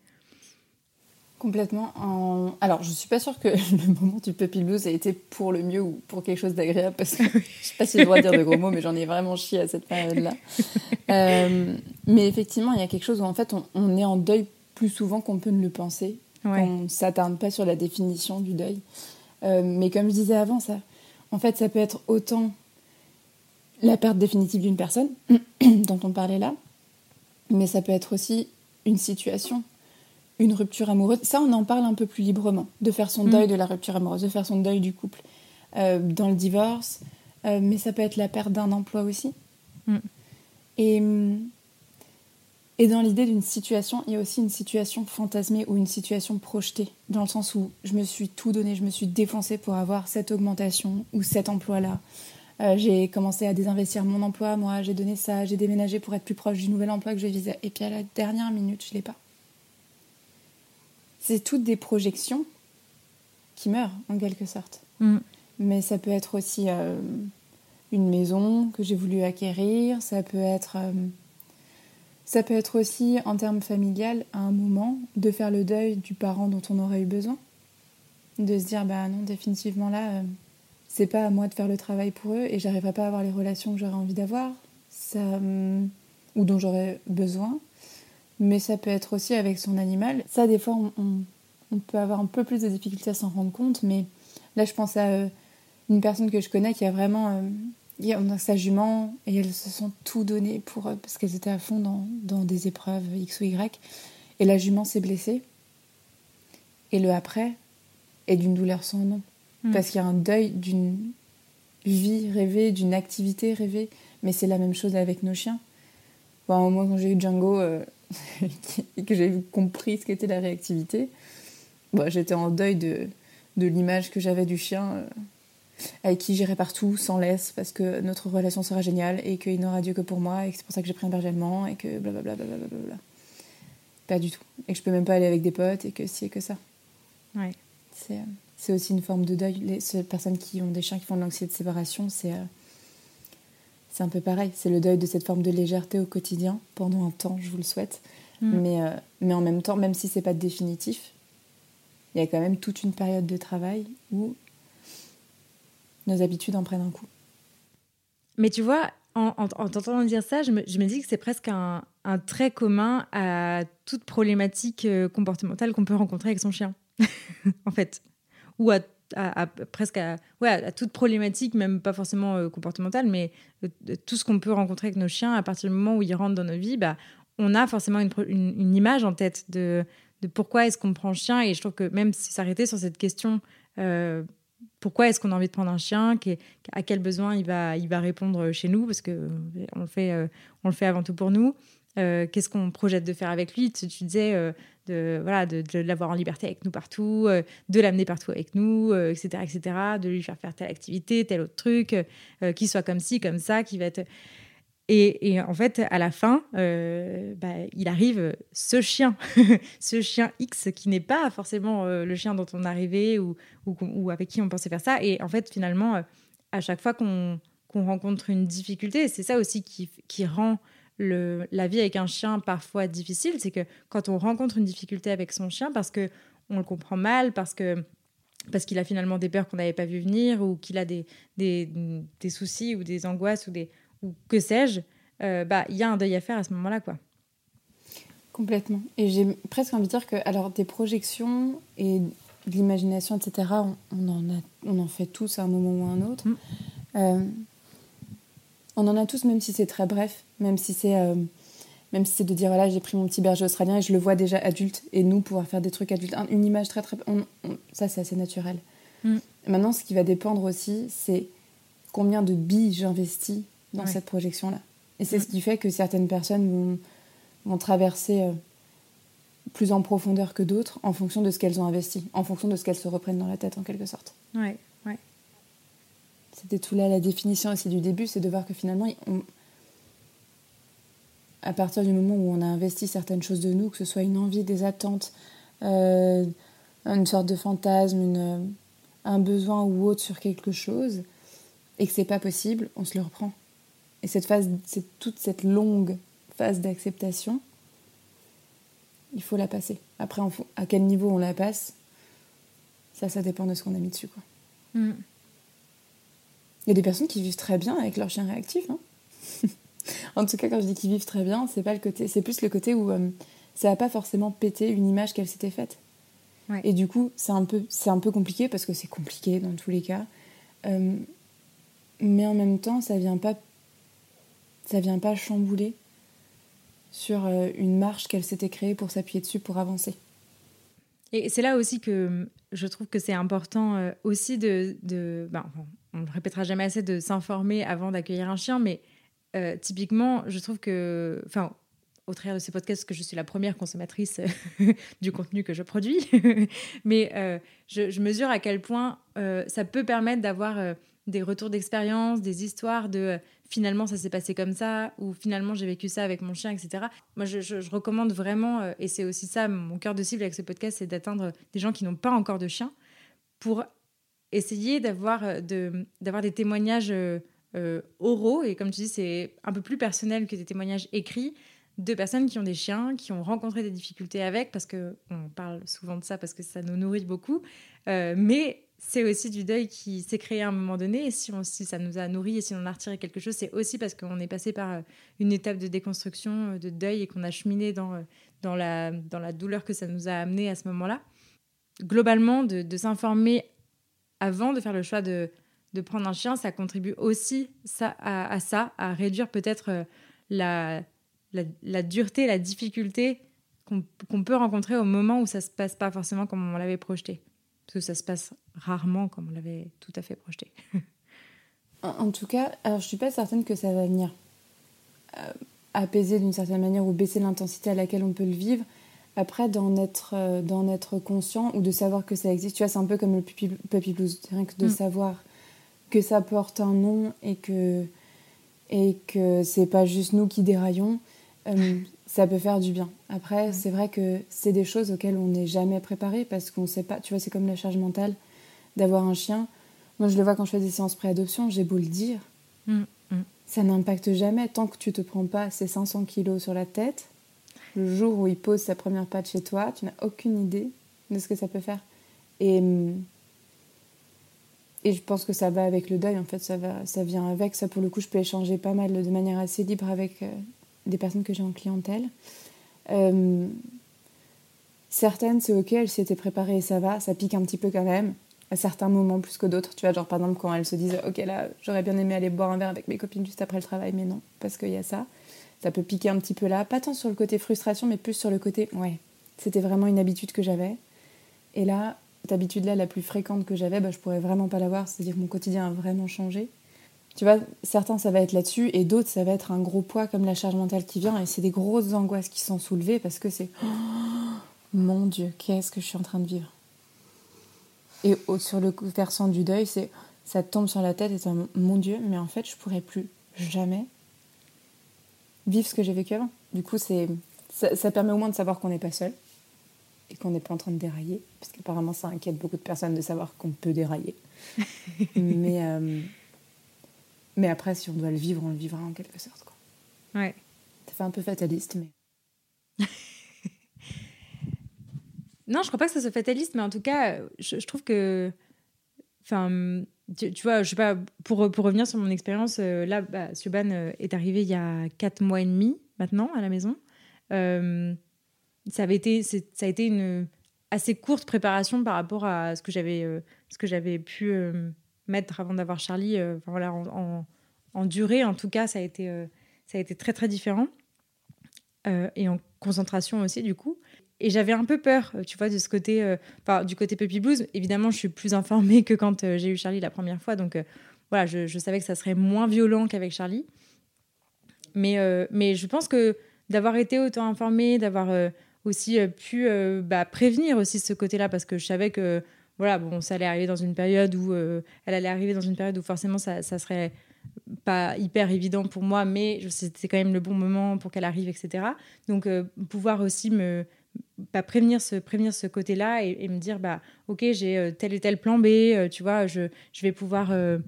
Complètement. En... Alors, je suis pas sûre que le moment du puppy blues a été pour le mieux ou pour quelque chose d'agréable, parce que je sais pas si droit de dire de gros mots, mais j'en ai vraiment chié à cette période-là. Euh, mais effectivement, il y a quelque chose où en fait, on, est en deuil plus souvent qu'on peut ne le penser. On s'attarde pas sur la définition du deuil. Euh, mais comme je disais avant, ça, en fait, ça peut être autant la perte définitive d'une personne, dont on parlait là, mais ça peut être aussi une situation une rupture amoureuse. Ça, on en parle un peu plus librement, de faire son mm. deuil de la rupture amoureuse, de faire son deuil du couple. Euh, dans le divorce, euh, mais ça peut être la perte d'un emploi aussi. Mm. Et, et dans l'idée d'une situation, il y a aussi une situation fantasmée ou une situation projetée, dans le sens où je me suis tout donné, je me suis défoncée pour avoir cette augmentation ou cet emploi-là. Euh, j'ai commencé à désinvestir mon emploi, moi, j'ai donné ça, j'ai déménagé pour être plus proche du nouvel emploi que je visais. Et puis à la dernière minute, je ne l'ai pas c'est toutes des projections qui meurent en quelque sorte. Mm. Mais ça peut être aussi euh, une maison que j'ai voulu acquérir, ça peut être euh, ça peut être aussi en termes familial à un moment de faire le deuil du parent dont on aurait eu besoin, de se dire bah non définitivement là euh, c'est pas à moi de faire le travail pour eux et j'arriverai pas à avoir les relations que j'aurais envie d'avoir, ça ou dont j'aurais besoin mais ça peut être aussi avec son animal. Ça, des fois, on, peut avoir un peu plus de difficultés à s'en rendre compte, mais là, je pense à euh, une personne que je connais qui a vraiment. Euh, sa jument, et elles se sont tout données pour, euh, parce qu'elles étaient à fond dans, dans, des épreuves X ou Y. Et la jument s'est blessée. Et le après est d'une douleur sans nom. Hmm. Parce qu'il y a un deuil d'une vie rêvée, d'une activité rêvée. Mais c'est la même chose avec nos chiens. Bon, moi, quand j'ai eu Django, et que j'ai compris ce qu'était la réactivité, bon, j'étais en deuil de, de l'image que j'avais du chien euh, avec qui j'irai partout sans laisse parce que notre relation sera géniale et qu'il n'aura Dieu que pour moi et que c'est pour ça que j'ai pris un berger allemand et que blablabla. Bla bla bla Pas du tout. Et que je peux même pas aller avec des potes et que si et que ça. Ouais. C'est, euh, c'est aussi une forme de deuil. Les, personnes qui ont des chiens qui font de l'anxiété de séparation, c'est. C'est un peu pareil. C'est le deuil de cette forme de légèreté au quotidien, pendant un temps, je vous le souhaite. Mm. Mais, euh, mais en même temps, même si c'est pas définitif, il y a quand même toute une période de travail où nos habitudes en prennent un coup. Mais tu vois, en, en, t'entendant dire ça, je me, je me, dis que c'est presque un, un, trait commun à toute problématique euh, comportementale qu'on peut rencontrer avec son chien, en fait. Ou à à, presque à, toute problématique, même pas forcément euh, comportementale, mais euh, tout ce qu'on peut rencontrer avec nos chiens, à partir du moment où ils rentrent dans nos vies, bah, on a forcément une, image en tête de, pourquoi est-ce qu'on prend le chien. Et je trouve que même si s'arrêter sur cette question, euh, pourquoi est-ce qu'on a envie de prendre un chien, à quel besoin il va, il va répondre chez nous, parce que on le fait, le fait avant tout pour nous. Qu'est-ce qu'on projette de faire avec lui Tu, disais de voilà de, l'avoir en liberté avec nous partout, euh, de l'amener partout avec nous, etc., euh, etc., de lui faire faire telle activité, tel autre truc, euh, qu'il soit comme ci, comme ça, qui va être et, et, en fait, à la fin, bah, il arrive ce chien, ce chien X qui n'est pas forcément le chien dont on arrivait ou, ou, avec qui on pensait faire ça. Et en fait, finalement, à chaque fois qu'on rencontre une difficulté, c'est ça aussi qui, qui rend le, la vie avec un chien parfois difficile, c'est que quand on rencontre une difficulté avec son chien, parce que on le comprend mal, parce que parce qu'il a finalement des peurs qu'on n'avait pas vu venir ou qu'il a des, des, des, soucis ou des angoisses ou, des, ou que sais-je, euh, bah, il y a un deuil à faire à ce moment-là. quoi. Complètement. Et j'ai presque envie de dire que, alors, des projections et de l'imagination, etc., on, en a, on en fait tous à un moment ou à un autre. Mm. Euh, on en a tous, même si c'est très bref, même si c'est euh, même si c'est de dire voilà j'ai pris mon petit berger australien et je le vois déjà adulte et nous pouvoir faire des trucs adultes, une image très très, ça c'est assez naturel. Mm. Maintenant, ce qui va dépendre aussi, c'est combien de billes j'investis dans cette projection là. Et c'est mm. ce qui fait que certaines personnes vont, vont traverser euh, plus en profondeur que d'autres en fonction de ce qu'elles ont investi, en fonction de ce qu'elles se reprennent dans la tête en quelque sorte. Ouais. C'était tout là la définition aussi du début, c'est de voir que finalement, à partir du moment où on a investi certaines choses de nous, que ce soit une envie, des attentes, euh, une sorte de fantasme, une, un besoin ou autre sur quelque chose, et que c'est pas possible, on se le reprend. Et cette phase, c'est toute cette longue phase d'acceptation, il faut la passer. Après, à quel niveau on la passe, ça, ça dépend de ce qu'on a mis dessus. Quoi. Mm. Il y a des personnes qui vivent très bien avec leur chien réactif. Hein. en tout cas, quand je dis qu'ils vivent très bien, c'est pas le côté, c'est plus le côté où euh, ça va pas forcément péter une image qu'elle s'était faite. Et du coup, c'est un peu, c'est un peu compliqué parce que c'est compliqué dans tous les cas. Euh, mais en même temps, ça vient pas, ça vient pas chambouler sur euh, une marche qu'elle s'était créée pour s'appuyer dessus pour avancer. Et c'est là aussi que je trouve que c'est important aussi de, de ben, on ne répétera jamais assez de s'informer avant d'accueillir un chien, mais euh, typiquement, je trouve que, enfin, au travers de ces podcasts, que je suis la première consommatrice du contenu que je produis, mais euh, je, mesure à quel point euh, ça peut permettre d'avoir des retours d'expérience, des histoires de finalement ça s'est passé comme ça, ou finalement j'ai vécu ça avec mon chien, etc. Moi, je, je recommande vraiment, et c'est aussi ça mon cœur de cible avec ce podcast, c'est d'atteindre des gens qui n'ont pas encore de chien pour essayer d'avoir euh, de, des témoignages euh, euh, oraux, et comme tu dis, c'est un peu plus personnel que des témoignages écrits, de personnes qui ont des chiens, qui ont rencontré des difficultés avec, parce que on parle souvent de ça, parce que ça nous nourrit beaucoup, mais c'est aussi du deuil qui s'est créé à un moment donné, et si, si ça nous a nourri et si on a retiré quelque chose, c'est aussi parce qu'on est passé par une étape de déconstruction, de deuil, et qu'on a cheminé dans, dans, la, dans la douleur que ça nous a amené à ce moment-là. Globalement, de s'informer avant de faire le choix de, de prendre un chien, ça contribue aussi ça, à, ça, à réduire peut-être euh, la, la, dureté, la difficulté qu'on peut rencontrer au moment où ça se passe pas forcément comme on l'avait projeté. Parce que ça se passe rarement comme on l'avait tout à fait projeté. en, tout cas, alors je suis pas certaine que ça va venir euh, apaiser d'une certaine manière ou baisser l'intensité à laquelle on peut le vivre. Après, d'en être, euh, d'en être conscient ou de savoir que ça existe, tu vois, c'est un peu comme le puppy, puppy blues, rien que de mm. savoir que ça porte un nom et que, et que c'est pas juste nous qui déraillons, euh, ça peut faire du bien. Après, c'est vrai que c'est des choses auxquelles on n'est jamais préparé parce qu'on sait pas, tu vois, c'est comme la charge mentale d'avoir un chien. Moi, je le vois quand je fais des séances pré-adoption, j'ai beau le dire, mm, mm. ça n'impacte jamais tant que tu te prends pas ces 500 kilos sur la tête le jour où il pose sa première patte chez toi, tu n'as aucune idée de ce que ça peut faire. Et, et je pense que ça va avec le deuil, en fait, ça, va, ça vient avec. Ça, pour le coup, je peux échanger pas mal de manière assez libre avec euh, des personnes que j'ai en clientèle. Euh, certaines, c'est ok, elles s'étaient préparées et ça va, ça pique un petit peu quand même, à certains moments plus que d'autres. Tu vois, genre par exemple, quand elles se disent, ok, là, j'aurais bien aimé aller boire un verre avec mes copines juste après le travail, mais non, parce qu'il y a ça ça peut piquer un petit peu là, pas tant sur le côté frustration, mais plus sur le côté, ouais, c'était vraiment une habitude que j'avais. Et là, cette habitude-là, la plus fréquente que j'avais, bah, je pourrais vraiment pas l'avoir, c'est-à-dire que mon quotidien a vraiment changé. Tu vois, certains, ça va être là-dessus, et d'autres, ça va être un gros poids comme la charge mentale qui vient, et c'est des grosses angoisses qui sont soulevées parce que c'est oh, mon Dieu, qu'est-ce que je suis en train de vivre? Et sur le versant du deuil, c'est ça tombe sur la tête et c'est mon Dieu, mais en fait, je pourrais plus jamais vivre ce que j'ai vécu avant. Du coup, c'est ça, permet au moins de savoir qu'on n'est pas seul et qu'on n'est pas en train de dérailler, parce qu'apparemment ça inquiète beaucoup de personnes de savoir qu'on peut dérailler. mais, euh, mais après, si on doit le vivre, on le vivra en quelque sorte. Quoi. Ouais. Ça fait un peu fataliste, mais... Non, je crois pas que ça se fatalise, mais en tout cas, je, trouve que. Enfin, tu, vois, je sais pas, pour, pour revenir sur mon expérience, euh, là, bah, Suban euh, est arrivé il y a 4 mois et demi maintenant à la maison. Euh, ça, avait été, ça a été une assez courte préparation par rapport à ce que j'avais ce que j'avais pu mettre avant d'avoir Charlie. Voilà, en, en, durée, en tout cas, ça a été, ça a été très très différent. et en concentration aussi, du coup. Et j'avais un peu peur, euh, tu vois, de ce côté, euh, enfin, du côté Puppy Blues. Évidemment, je suis plus informée que quand euh, j'ai eu Charlie la première fois. Donc, voilà, je, savais que ça serait moins violent qu'avec Charlie. Mais, mais je pense que d'avoir été autant informée, d'avoir aussi pu bah, prévenir aussi ce côté-là, parce que je savais que, voilà, bon, ça allait arriver dans une période où, elle allait arriver dans une période où forcément ça, ça serait pas hyper évident pour moi, mais c'était quand même le bon moment pour qu'elle arrive, etc. Donc, pouvoir aussi me pas prévenir ce, prévenir ce côté-là et, me dire bah ok j'ai euh, tel et tel plan B euh, tu vois je, je vais pouvoir euh,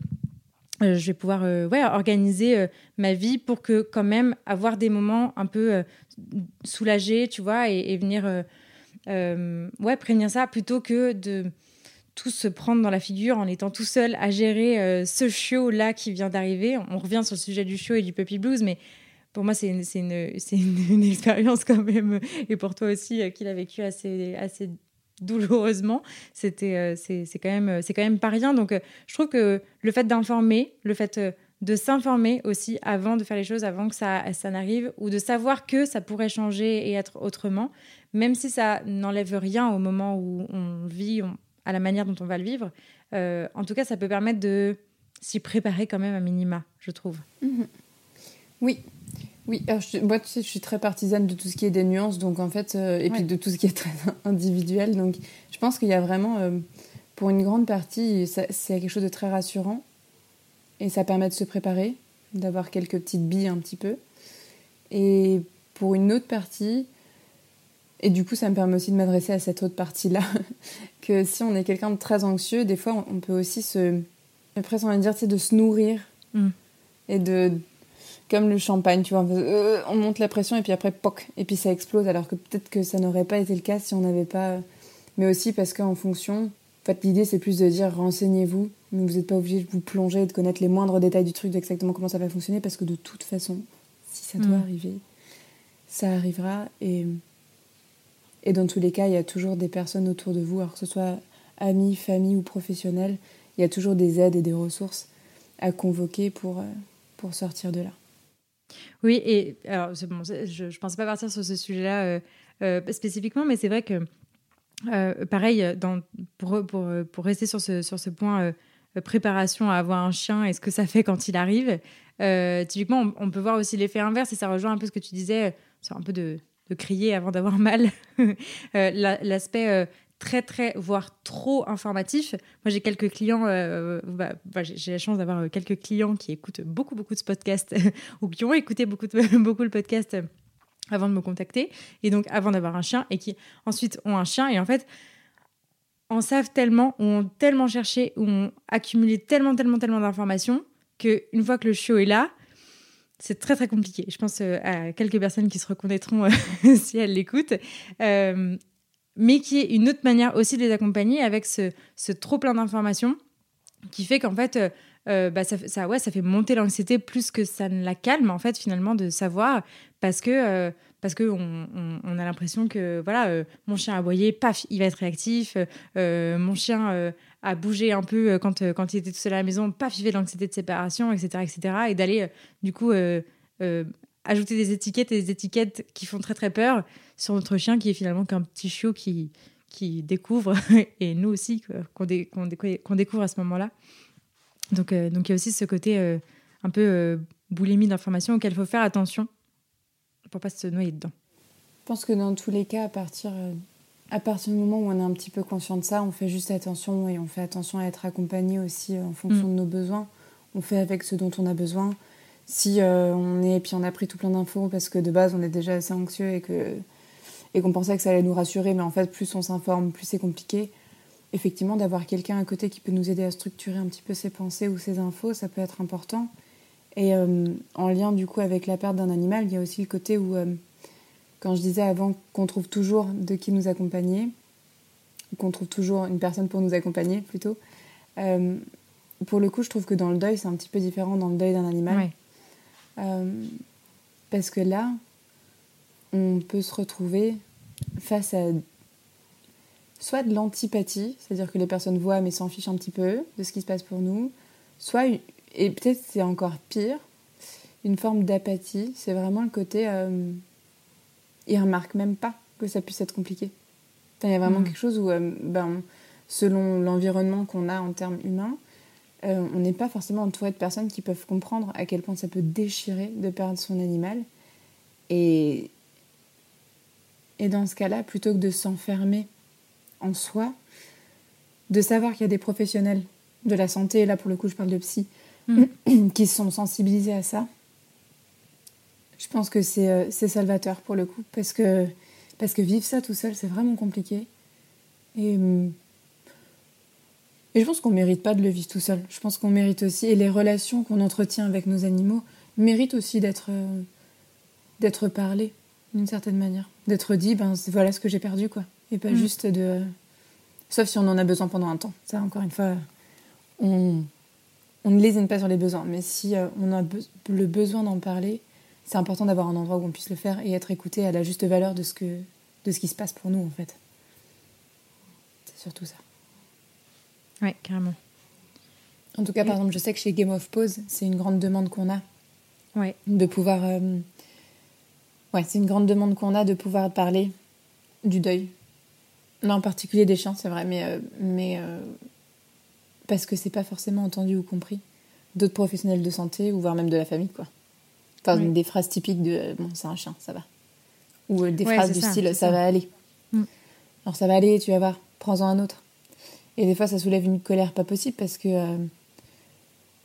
je vais pouvoir ouais, organiser ma vie pour que quand même avoir des moments un peu soulagés tu vois et, venir ouais prévenir ça plutôt que de tout se prendre dans la figure en étant tout seul à gérer ce show là qui vient d'arriver. On revient sur le sujet du show et du puppy blues mais pour moi, c'est une, une, une, expérience quand même, et pour toi aussi, euh, qu'il a vécu assez, assez douloureusement. C'était, euh, c'est, quand même, c'est quand même pas rien. Donc, euh, je trouve que le fait d'informer, le fait de s'informer aussi avant de faire les choses, avant que ça, ça n'arrive, ou de savoir que ça pourrait changer et être autrement, même si ça n'enlève rien au moment où on vit, à la manière dont on va le vivre. en tout cas, ça peut permettre de s'y préparer quand même à minima, je trouve. Mmh oui, oui, je, moi tu sais, je suis très partisane de tout ce qui est des nuances, donc en fait, euh, et puis de tout ce qui est très individuel. Donc je pense qu'il y a vraiment, euh, pour une grande partie, c'est quelque chose de très rassurant. Et ça permet de se préparer, d'avoir quelques petites billes un petit peu. Et pour une autre partie, et du coup ça me permet aussi de m'adresser à cette autre partie-là, que si on est quelqu'un de très anxieux, des fois on peut aussi se, j'ai l'impression de dire, c'est de se nourrir. Mm. Et de, comme le champagne, tu vois. Euh, on monte la pression et puis après, poc, et puis ça explose. Alors que peut-être que ça n'aurait pas été le cas si on n'avait pas. Mais aussi parce qu'en fonction, en fait, l'idée c'est plus de dire renseignez-vous. Vous n'êtes pas obligé de vous plonger et de connaître les moindres détails du truc, d'exactement comment ça va fonctionner, parce que de toute façon, si ça doit mm. arriver, ça arrivera. Et, et dans tous les cas, il y a toujours des personnes autour de vous, alors que ce soit amis, famille ou professionnels, il y a toujours des aides et des ressources à convoquer pour, euh, pour sortir de là. Oui, et alors bon, je ne pensais pas partir sur ce sujet-là euh, euh, spécifiquement, mais c'est vrai que, euh, pareil, pour, pour, pour, rester sur ce, sur ce point préparation à avoir un chien et ce que ça fait quand il arrive, typiquement, on, peut voir aussi l'effet inverse, et ça rejoint un peu ce que tu disais, c'est un peu de, de crier avant d'avoir mal. L'aspect très très voire trop informatif. Moi j'ai quelques clients, euh, bah, bah, j'ai la chance d'avoir euh, quelques clients qui écoutent beaucoup beaucoup de podcasts ou qui ont écouté beaucoup beaucoup le podcast avant de me contacter et donc avant d'avoir un chien et qui ensuite ont un chien et en fait en savent tellement, ont tellement cherché, ont accumulé tellement tellement tellement d'informations que une fois que le chiot est là, c'est très très compliqué. Je pense euh, à quelques personnes qui se reconnaîtront si elles l'écoutent mais qui est une autre manière aussi de les accompagner avec ce, ce trop plein d'informations qui fait qu'en fait, euh, euh, bah ça, ouais, ça fait monter l'anxiété plus que ça ne la calme, en fait, finalement, de savoir, parce que, euh, parce que on, a l'impression que, voilà, mon chien a aboyé, paf, il va être réactif, mon chien a bougé un peu quand, quand il était tout seul à la maison, paf, il fait de l'anxiété de séparation, etc., etc., et d'aller, du coup, ajouter des étiquettes et des étiquettes qui font très très peur sur notre chien qui est finalement qu'un petit chiot qui, qui découvre et nous aussi qu'on découvre à ce moment-là. Donc, euh, donc il y a aussi ce côté euh, un peu euh, boulimie d'informations auquel il faut faire attention pour pas se noyer dedans. Je pense que dans tous les cas, à partir, à partir du moment où on est un petit peu conscient de ça, on fait juste attention et on fait attention à être accompagné aussi en fonction mm. de nos besoins. On fait avec ce dont on a besoin si euh, on est puis on a pris tout plein d'infos parce que de base on est déjà assez anxieux et que et qu'on pensait que ça allait nous rassurer, mais en fait plus on s'informe, plus c'est compliqué. Effectivement, d'avoir quelqu'un à côté qui peut nous aider à structurer un petit peu ses pensées ou ses infos, ça peut être important. Et euh, en lien du coup avec la perte d'un animal, il y a aussi le côté où, euh, quand je disais avant qu'on trouve toujours de qui nous accompagner, qu'on trouve toujours une personne pour nous accompagner plutôt. Pour le coup, je trouve que dans le deuil, c'est un petit peu différent dans le deuil d'un animal. Euh, parce que là, on peut se retrouver face à soit de l'antipathie, c'est-à-dire que les personnes voient mais s'en fichent un petit peu de ce qui se passe pour nous, soit, et peut-être c'est encore pire, une forme d'apathie. C'est vraiment le côté. Euh, ils remarquent même pas que ça puisse être compliqué. Il y a vraiment hmm. quelque chose où, euh, ben, selon l'environnement qu'on a en termes humains, euh, on n'est pas forcément entouré de personnes qui peuvent comprendre à quel point ça peut déchirer de perdre son animal. Et, et dans ce cas-là, plutôt que de s'enfermer en soi, de savoir qu'il y a des professionnels de la santé, là pour le coup je parle de psy, hmm. qui sont sensibilisés à ça, je pense que euh, c'est salvateur pour le coup, parce que, parce que vivre ça tout seul, c'est vraiment compliqué. Et, hum, et je pense qu'on ne mérite pas de le vivre tout seul. Je pense qu'on mérite aussi, et les relations qu'on entretient avec nos animaux méritent aussi d'être euh, d'être parlées d'une certaine manière. D'être dit, ben voilà ce que j'ai perdu, quoi. Et pas mm. juste de. Sauf si on en a besoin pendant un temps. Ça, encore une fois, on, on ne lésine pas sur les besoins. Mais si euh, on a le besoin d'en parler, c'est important d'avoir un endroit où on puisse le faire et être écouté à la juste valeur de ce, que, de ce qui se passe pour nous, en fait. C'est surtout ça. Oui, carrément. En tout cas, par exemple, je sais que chez Game of Pose, c'est une grande demande qu'on a. Ouais. De pouvoir. Euh, ouais, c'est une grande demande qu'on a de pouvoir parler du deuil. Là, en particulier des chiens, c'est vrai, mais. Euh, mais euh, parce que c'est pas forcément entendu ou compris d'autres professionnels de santé ou voire même de la famille, quoi. Enfin, des phrases typiques de bon, c'est un chien, ça va. Ou des phrases du style ça, va aller. Mm. Alors ça va aller, tu vas voir, prends-en un autre. Et des fois, ça soulève une colère pas possible parce que. Euh,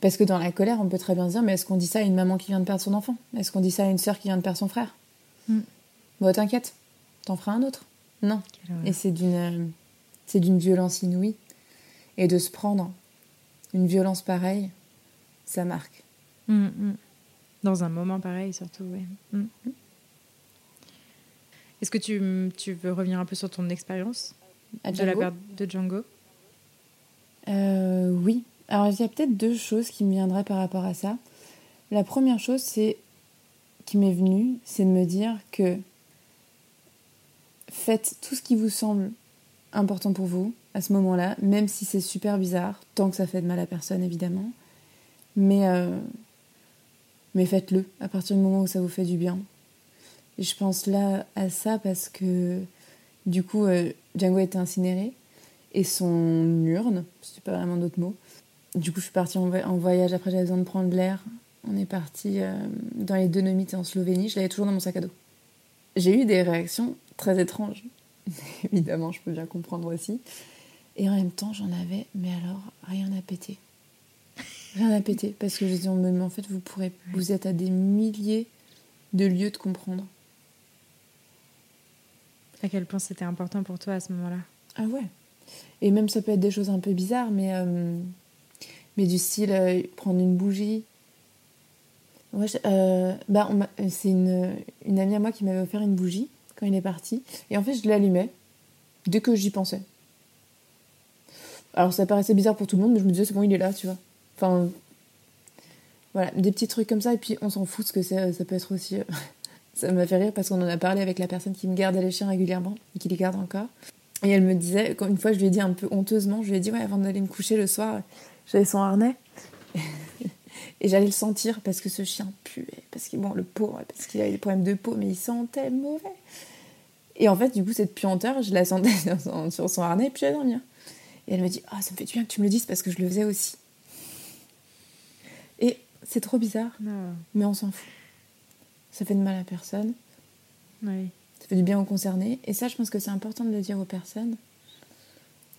parce que dans la colère, on peut très bien se dire mais est-ce qu'on dit ça à une maman qui vient de perdre son enfant? Est-ce qu'on dit ça à une sœur qui vient de perdre son frère? Mm. Bon, t'inquiète, t'en feras un autre. Non. Et c'est d'une. Euh, c'est d'une violence inouïe. Et de se prendre une violence pareille, ça marque. Mm, dans un moment pareil, surtout, oui. Mm. Est-ce que tu, tu, veux revenir un peu sur ton expérience de la perte de Django? Euh, Oui. Alors, il y a peut-être deux choses qui me viendraient par rapport à ça. La première chose, c'est qui m'est venue, c'est de me dire que faites tout ce qui vous semble important pour vous à ce moment-là, même si c'est super bizarre, tant que ça fait de mal à personne, évidemment. Mais euh, mais faites-le à partir du moment où ça vous fait du bien. Et je pense là à ça parce que du coup, euh, Django a été incinéré et son urne, c'est pas vraiment d'autres mots. Du coup, je suis partie en, voyage. Après, j'avais besoin de prendre l'air. On est parti euh, dans les Dolomites en Slovénie. Je l'avais toujours dans mon sac à dos. J'ai eu des réactions très étranges. Évidemment, je peux bien comprendre aussi. Et en même temps, j'en avais, mais alors, rien à péter. Rien à péter. Parce que je dis, mais en fait, vous pourrez, vous êtes à des milliers de lieux de comprendre. À quel point c'était important pour toi à ce moment-là? Ah ouais. Et même ça peut être des choses un peu bizarres, mais, euh, mais du style euh, prendre une bougie. Ouais, euh, bah, c'est une, une amie à moi qui m'avait offert une bougie quand il est parti. Et en fait, je l'allumais dès que j'y pensais. Alors ça paraissait bizarre pour tout le monde, mais je me disais, c'est bon, il est là, tu vois. Enfin, voilà, des petits trucs comme ça. Et puis, on s'en fout, ce que ça peut être aussi. Ça m'a fait rire parce qu'on en a parlé avec la personne qui me gardait les chiens régulièrement et qui les garde encore. Et elle me disait, une fois, je lui ai dit un peu honteusement, je lui ai dit, ouais, avant d'aller me coucher le soir, j'avais son harnais. et j'allais le sentir parce que ce chien puait. Parce qu'il, bon, le pauvre, parce qu'il avait des problèmes de peau, mais il sentait mauvais. Et en fait, du coup, cette puanteur, je la sentais sur son harnais et puis j'allais dormir. Et elle me dit, ah, ça me fait du bien que tu me le dises parce que je le faisais aussi. Et c'est trop bizarre, mais on s'en fout. Ça fait de mal à personne. Ça fait du bien aux concernés. Et ça, je pense que c'est important de le dire aux personnes.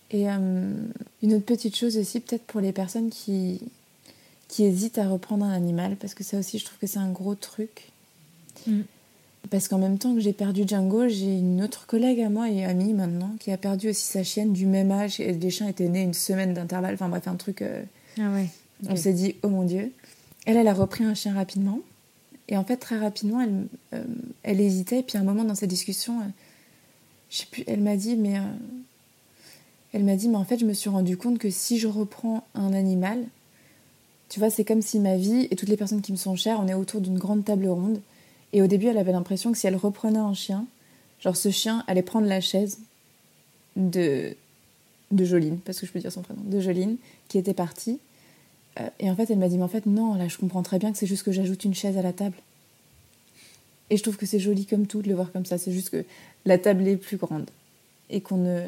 Et euh, une autre petite chose aussi, peut-être pour les personnes qui, qui hésitent à reprendre un animal, parce que ça aussi, je trouve que c'est un gros truc. Mm. Parce qu'en même temps que j'ai perdu Django, j'ai une autre collègue à moi et amie maintenant qui a perdu aussi sa chienne du même âge. Et les chiens étaient nés une semaine d'intervalle. Enfin bref, un truc. Euh, ah ouais. On s'est dit, oh mon Dieu. Elle, elle a repris un chien rapidement. Et en fait, très rapidement, elle, euh, elle hésitait. Et puis à un moment dans cette discussion, euh, je sais plus, elle m'a dit, mais euh, Elle m'a dit, mais en fait, je me suis rendu compte que si je reprends un animal, tu vois, c'est comme si ma vie et toutes les personnes qui me sont chères, on est autour d'une grande table ronde. Et au début, elle avait l'impression que si elle reprenait un chien, genre ce chien allait prendre la chaise de, de Joline, parce que je peux dire son prénom, de Joline, qui était partie. Euh, et en fait, elle m'a dit, mais en fait, non, là, je comprends très bien que c'est juste que j'ajoute une chaise à la table. Et je trouve que c'est joli comme tout de le voir comme ça. C'est juste que la table est plus grande. Et qu'on ne,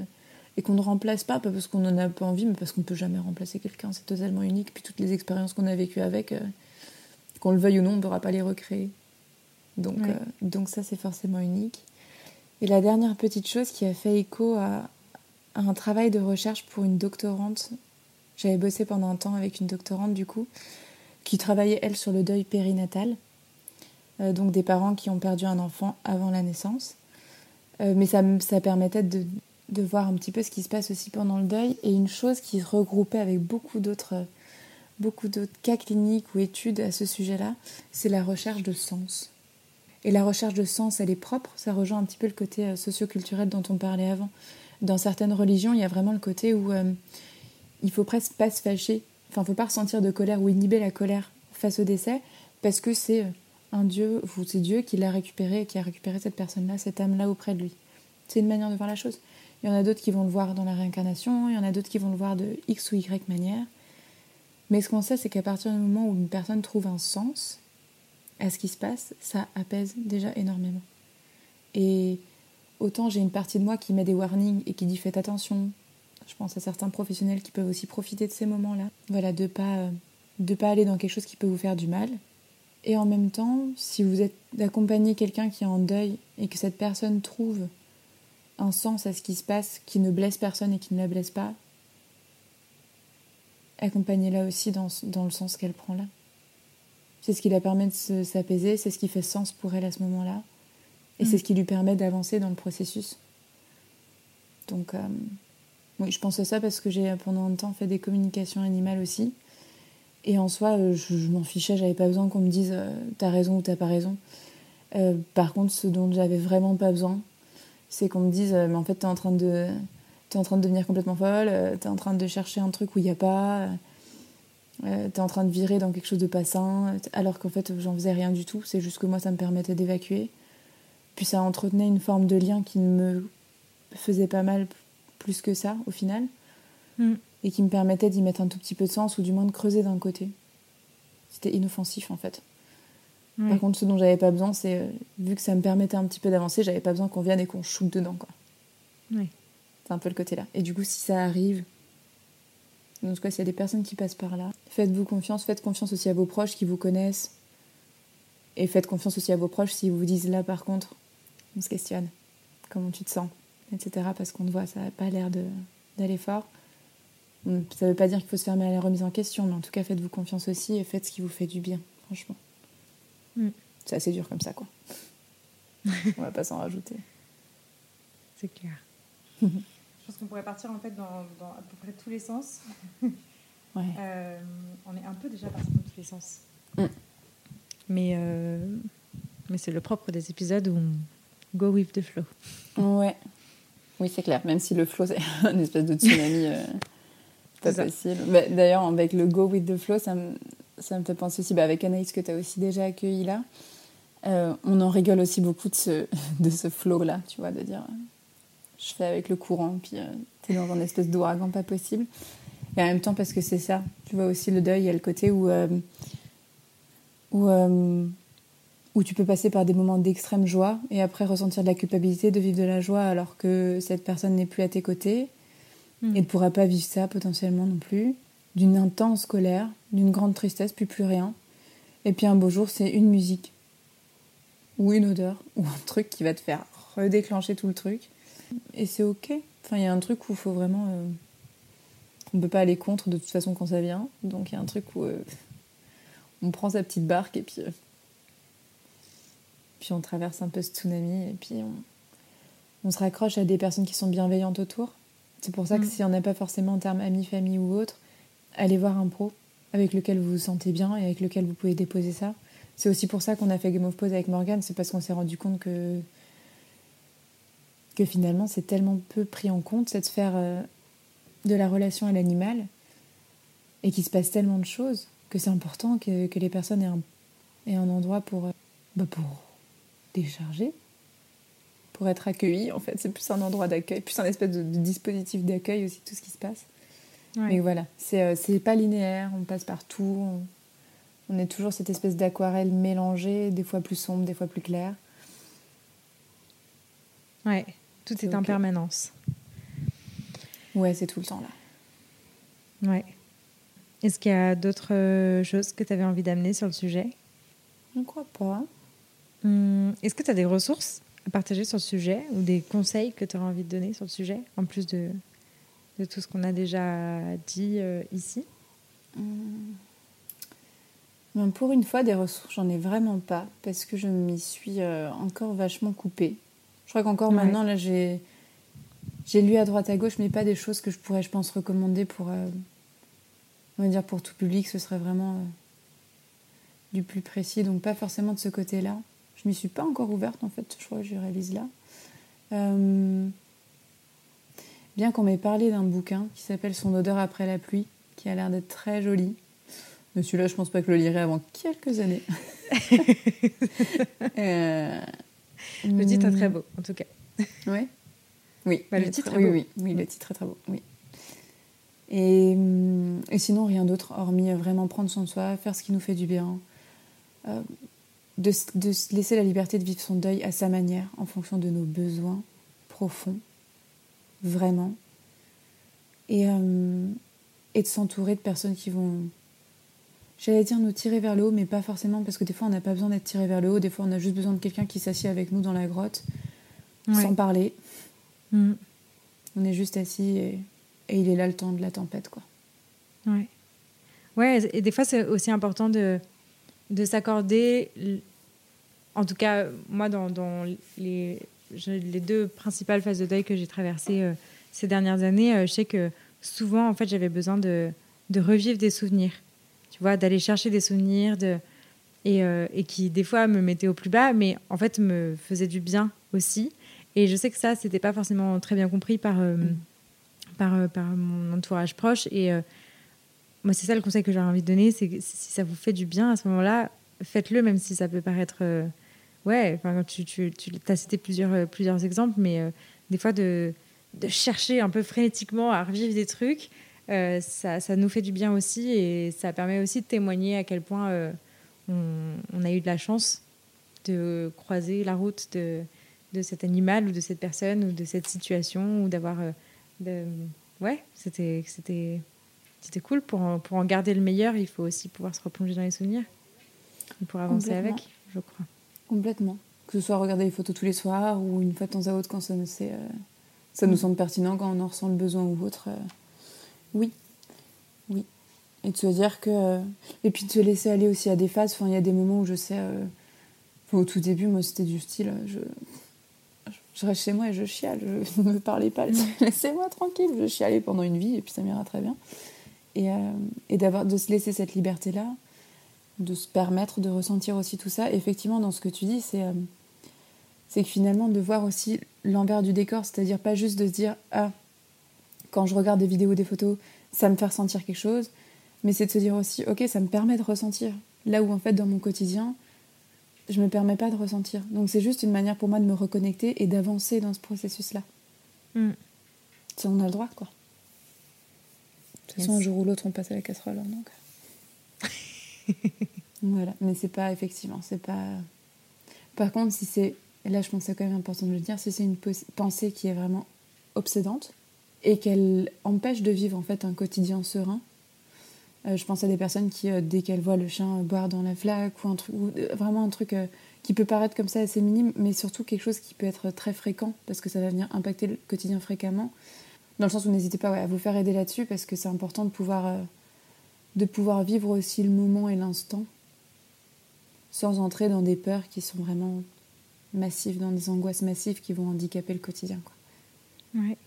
et qu'on ne remplace pas, pas parce qu'on en a pas envie, mais parce qu'on ne peut jamais remplacer quelqu'un. C'est totalement unique. Puis toutes les expériences qu'on a vécues avec, euh, qu'on le veuille ou non, on ne pourra pas les recréer. Donc, euh, donc ça, c'est forcément unique. Et la dernière petite chose qui a fait écho à, un travail de recherche pour une doctorante. J'avais bossé pendant un temps avec une doctorante, du coup, qui travaillait, elle, sur le deuil périnatal. Euh, donc des parents qui ont perdu un enfant avant la naissance. mais ça, ça permettait de, de voir un petit peu ce qui se passe aussi pendant le deuil. Et une chose qui se regroupait avec beaucoup d'autres beaucoup d'autres cas cliniques ou études à ce sujet-là, c'est la recherche de sens. Et la recherche de sens, elle est propre, ça rejoint un petit peu le côté euh, socioculturel dont on parlait avant. Dans certaines religions, il y a vraiment le côté où euh, il faut presque pas se fâcher, enfin, faut pas ressentir de colère ou inhiber la colère face au décès, parce que c'est euh, un Dieu, c'est Dieu qui l'a récupéré, qui a récupéré cette personne-là, cette âme-là auprès de lui. C'est une manière de voir la chose. Il y en a d'autres qui vont le voir dans la réincarnation, il y en a d'autres qui vont le voir de X ou Y manière. Mais ce qu'on sait, c'est qu'à partir du moment où une personne trouve un sens à ce qui se passe, ça apaise déjà énormément. Et autant j'ai une partie de moi qui met des warnings et qui dit faites attention. Je pense à certains professionnels qui peuvent aussi profiter de ces moments-là. Voilà, de pas de pas aller dans quelque chose qui peut vous faire du mal. Et en même temps, si vous êtes d'accompagner quelqu'un qui est en deuil et que cette personne trouve un sens à ce qui se passe qui ne blesse personne et qui ne la blesse pas, accompagnez-la aussi dans, dans, le sens qu'elle prend là. C'est ce qui la permet de s'apaiser, c'est ce qui fait sens pour elle à ce moment-là, et c'est mm. ce qui lui permet d'avancer dans le processus. Donc, euh, oui, je pense à ça parce que j'ai pendant un temps fait des communications animales aussi. Et en soi, euh, je, m'en fichais, j'avais pas besoin qu'on me dise euh, t'as raison ou t'as pas raison. par contre, ce dont j'avais vraiment pas besoin, c'est qu'on me dise euh, mais en fait t'es en train de es en train de devenir complètement folle, euh, t'es en train de chercher un truc où il n'y a pas, euh, t'es en train de virer dans quelque chose de pas sain, alors qu'en fait j'en faisais rien du tout, c'est juste que moi ça me permettait d'évacuer. Puis ça entretenait une forme de lien qui ne me faisait pas mal plus que ça au final, mm. et qui me permettait d'y mettre un tout petit peu de sens ou du moins de creuser d'un côté. C'était inoffensif en fait. Par contre, ce dont j'avais pas besoin, c'est euh, vu que ça me permettait un petit peu d'avancer, j'avais pas besoin qu'on vienne et qu'on shoot dedans, quoi. C'est un peu le côté là. Et du coup, si ça arrive, en tout cas, s'il y a des personnes qui passent par là, faites-vous confiance, faites confiance aussi à vos proches qui vous connaissent. Et faites confiance aussi à vos proches si vous disent là, par contre, on se questionne. Comment tu te sens? Etc. Parce qu'on te voit, ça n'a pas l'air d'aller fort. Ça veut pas dire qu'il faut se fermer à la remise en question, mais en tout cas, faites-vous confiance aussi et faites ce qui vous fait du bien, franchement. Mm. C'est assez dur comme ça, quoi. On va pas s'en rajouter. C'est clair. Je pense qu'on pourrait partir en fait dans, à peu près tous les sens. Ouais. Euh, on est un peu déjà parti dans tous les sens. Mm. Mais, euh, mais c'est le propre des épisodes où on go with the flow. Ouais. Oui, c'est clair. Même si le flow, c'est une espèce de tsunami euh, pas possible. D'ailleurs, avec le go with the flow, ça me, ça me fait penser aussi, bah, avec Anaïs que tu as aussi déjà accueilli là, euh, on en rigole aussi beaucoup de ce, de ce flow-là, tu vois, de dire je fais avec le courant, puis euh, tu es dans un espèce d'ouragan pas possible. Et en même temps, parce que c'est ça, tu vois aussi le deuil, il y a le côté où, euh, où, où tu peux passer par des moments d'extrême joie et après ressentir de la culpabilité de vivre de la joie alors que cette personne n'est plus à tes côtés hmm. et ne pourra pas vivre ça potentiellement non plus d'une intense colère, d'une grande tristesse, puis plus rien. Et puis un beau jour, c'est une musique, ou une odeur, ou un truc qui va te faire redéclencher tout le truc. Et c'est ok. Enfin, il y a un truc où il faut vraiment. Euh, on ne peut pas aller contre de toute façon quand ça vient. Donc il y a un truc où euh, on prend sa petite barque et puis. Euh, puis on traverse un peu ce tsunami et puis on, on se raccroche à des personnes qui sont bienveillantes autour. C'est pour ça que mm. si on n'a pas forcément en termes amis, famille ou autre, allez voir un pro avec lequel vous vous sentez bien et avec lequel vous pouvez déposer ça. C'est aussi pour ça qu'on a fait Game of Pose avec Morgan, c'est parce qu'on s'est rendu compte que que finalement c'est tellement peu pris en compte cette sphère euh, de la relation à l'animal et qu'il se passe tellement de choses que c'est important que, que, les personnes aient un, aient un endroit pour, bah pour décharger, pour être accueillies. En fait, c'est plus un endroit d'accueil, plus un espèce de, dispositif d'accueil aussi, tout ce qui se passe. Mais voilà, c'est c'est pas linéaire, on passe partout, on, on est toujours cette espèce d'aquarelle mélangée, des fois plus sombre, des fois plus claire. Ouais, tout est, en permanence. Ouais, c'est tout le temps là. Ouais. Est-ce qu'il y a d'autres euh, choses que tu avais envie d'amener sur le sujet? Je ne crois pas. Hum, est-ce que tu as des ressources à partager sur le sujet ou des conseils que tu auras envie de donner sur le sujet, en plus de, de tout ce qu'on a déjà dit euh, ici? Hum pour une fois, des ressources, j'en ai vraiment pas parce que je m'y suis euh, encore vachement coupée. Je crois qu'encore maintenant, là, j'ai, j'ai lu à droite à gauche, mais pas des choses que je pourrais, je pense, recommander pour, euh, on va dire, pour tout public. Ce serait vraiment du plus précis, donc pas forcément de ce côté-là. Je m'y suis pas encore ouverte, en fait, je crois que je réalise là. bien qu'on m'ait parlé d'un bouquin qui s'appelle Son odeur après la pluie, qui a l'air d'être très joli. Mais celui-là, je pense pas que je le lirai avant quelques années. euh... Le titre est très beau, en tout cas. Ouais. Oui. Bah, le, titre est beau. Oui, oui, le titre est très beau. Oui. Et, hum, et sinon, rien d'autre, hormis vraiment prendre soin de soi, faire ce qui nous fait du bien, euh, de, de se laisser la liberté de vivre son deuil à sa manière, en fonction de nos besoins profonds, vraiment. Et, euh, et de s'entourer de personnes qui vont j'allais dire nous tirer vers le haut, mais pas forcément, parce que des fois on n'a pas besoin d'être tiré vers le haut, des fois on a juste besoin de quelqu'un qui s'assied avec nous dans la grotte, sans parler. Mm. On est juste assis et, et, il est là le temps de la tempête, quoi. Ouais. Ouais, et des fois c'est aussi important de, de s'accorder, en tout cas, moi, dans, dans les, les deux principales phases de deuil que j'ai traversées euh, ces dernières années, euh, je sais que souvent, en fait, j'avais besoin de, de revivre des souvenirs tu vois, d'aller chercher des souvenirs de, et, euh, et, qui, des fois, me mettait au plus bas, mais en fait, me faisait du bien aussi. Et je sais que ça, c'était pas forcément très bien compris par, mm. par, par mon entourage proche. Et moi, c'est ça le conseil que j'aurais envie de donner c'est que si ça vous fait du bien à ce moment-là, faites-le, même si ça peut paraître. ouais, enfin, tu, as cité plusieurs, plusieurs exemples, mais des fois, de, de chercher un peu frénétiquement à revivre des trucs. Euh, ça, ça, nous fait du bien aussi et ça permet aussi de témoigner à quel point euh, on, a eu de la chance de croiser la route de, de, cet animal ou de cette personne ou de cette situation ou d'avoir... Euh, ouais, c'était c'était cool. Pour en, pour en garder le meilleur, il faut aussi pouvoir se replonger dans les souvenirs pour avancer avec, je crois. Complètement. Que ce soit regarder les photos tous les soirs ou une fois de temps à autre quand ça, ça nous mm. semble pertinent, quand on en ressent le besoin ou autre. Oui, oui. Et de se dire que. Et puis de se laisser aller aussi à des phases. Enfin, il y a des moments où je sais. Euh, au tout début, moi, c'était du style. Je... je reste chez moi et je chiale. Je ne me parlais pas. Laissez-moi tranquille. Je chialais pendant une vie et puis ça m'ira très bien. Et, euh, et d'avoir de se laisser cette liberté-là, de se permettre de ressentir aussi tout ça. effectivement, dans ce que tu dis, c'est. Euh, c'est que finalement, de voir aussi l'envers du décor, c'est-à-dire pas juste de se dire Ah, quand je regarde des vidéos, des photos, ça me fait ressentir quelque chose. Mais c'est de se dire aussi, ok, ça me permet de ressentir. Là où en fait dans mon quotidien, je me permets pas de ressentir. Donc c'est juste une manière pour moi de me reconnecter et d'avancer dans ce processus-là. Mm. Si on a le droit, quoi. De toute façon, un jour ou l'autre, on passe à la casserole. Hein, donc. voilà, mais c'est pas effectivement, c'est pas. Par contre, si c'est, là, je pense que c'est quand même important de le dire, si c'est une pensée qui est vraiment obsédante, et qu'elle empêche de vivre en fait un quotidien serein. Euh, je pense à des personnes qui, euh, dès qu'elles voient le chien boire dans la flaque ou, un truc, ou euh, vraiment un truc qui peut paraître comme ça assez minime, mais surtout quelque chose qui peut être très fréquent parce que ça va venir impacter le quotidien fréquemment. Dans le sens où n'hésitez pas à vous faire aider là-dessus parce que c'est important de pouvoir, de pouvoir vivre aussi le moment et l'instant sans entrer dans des peurs qui sont vraiment massives, dans des angoisses massives qui vont handicaper le quotidien. Quoi. Ouais.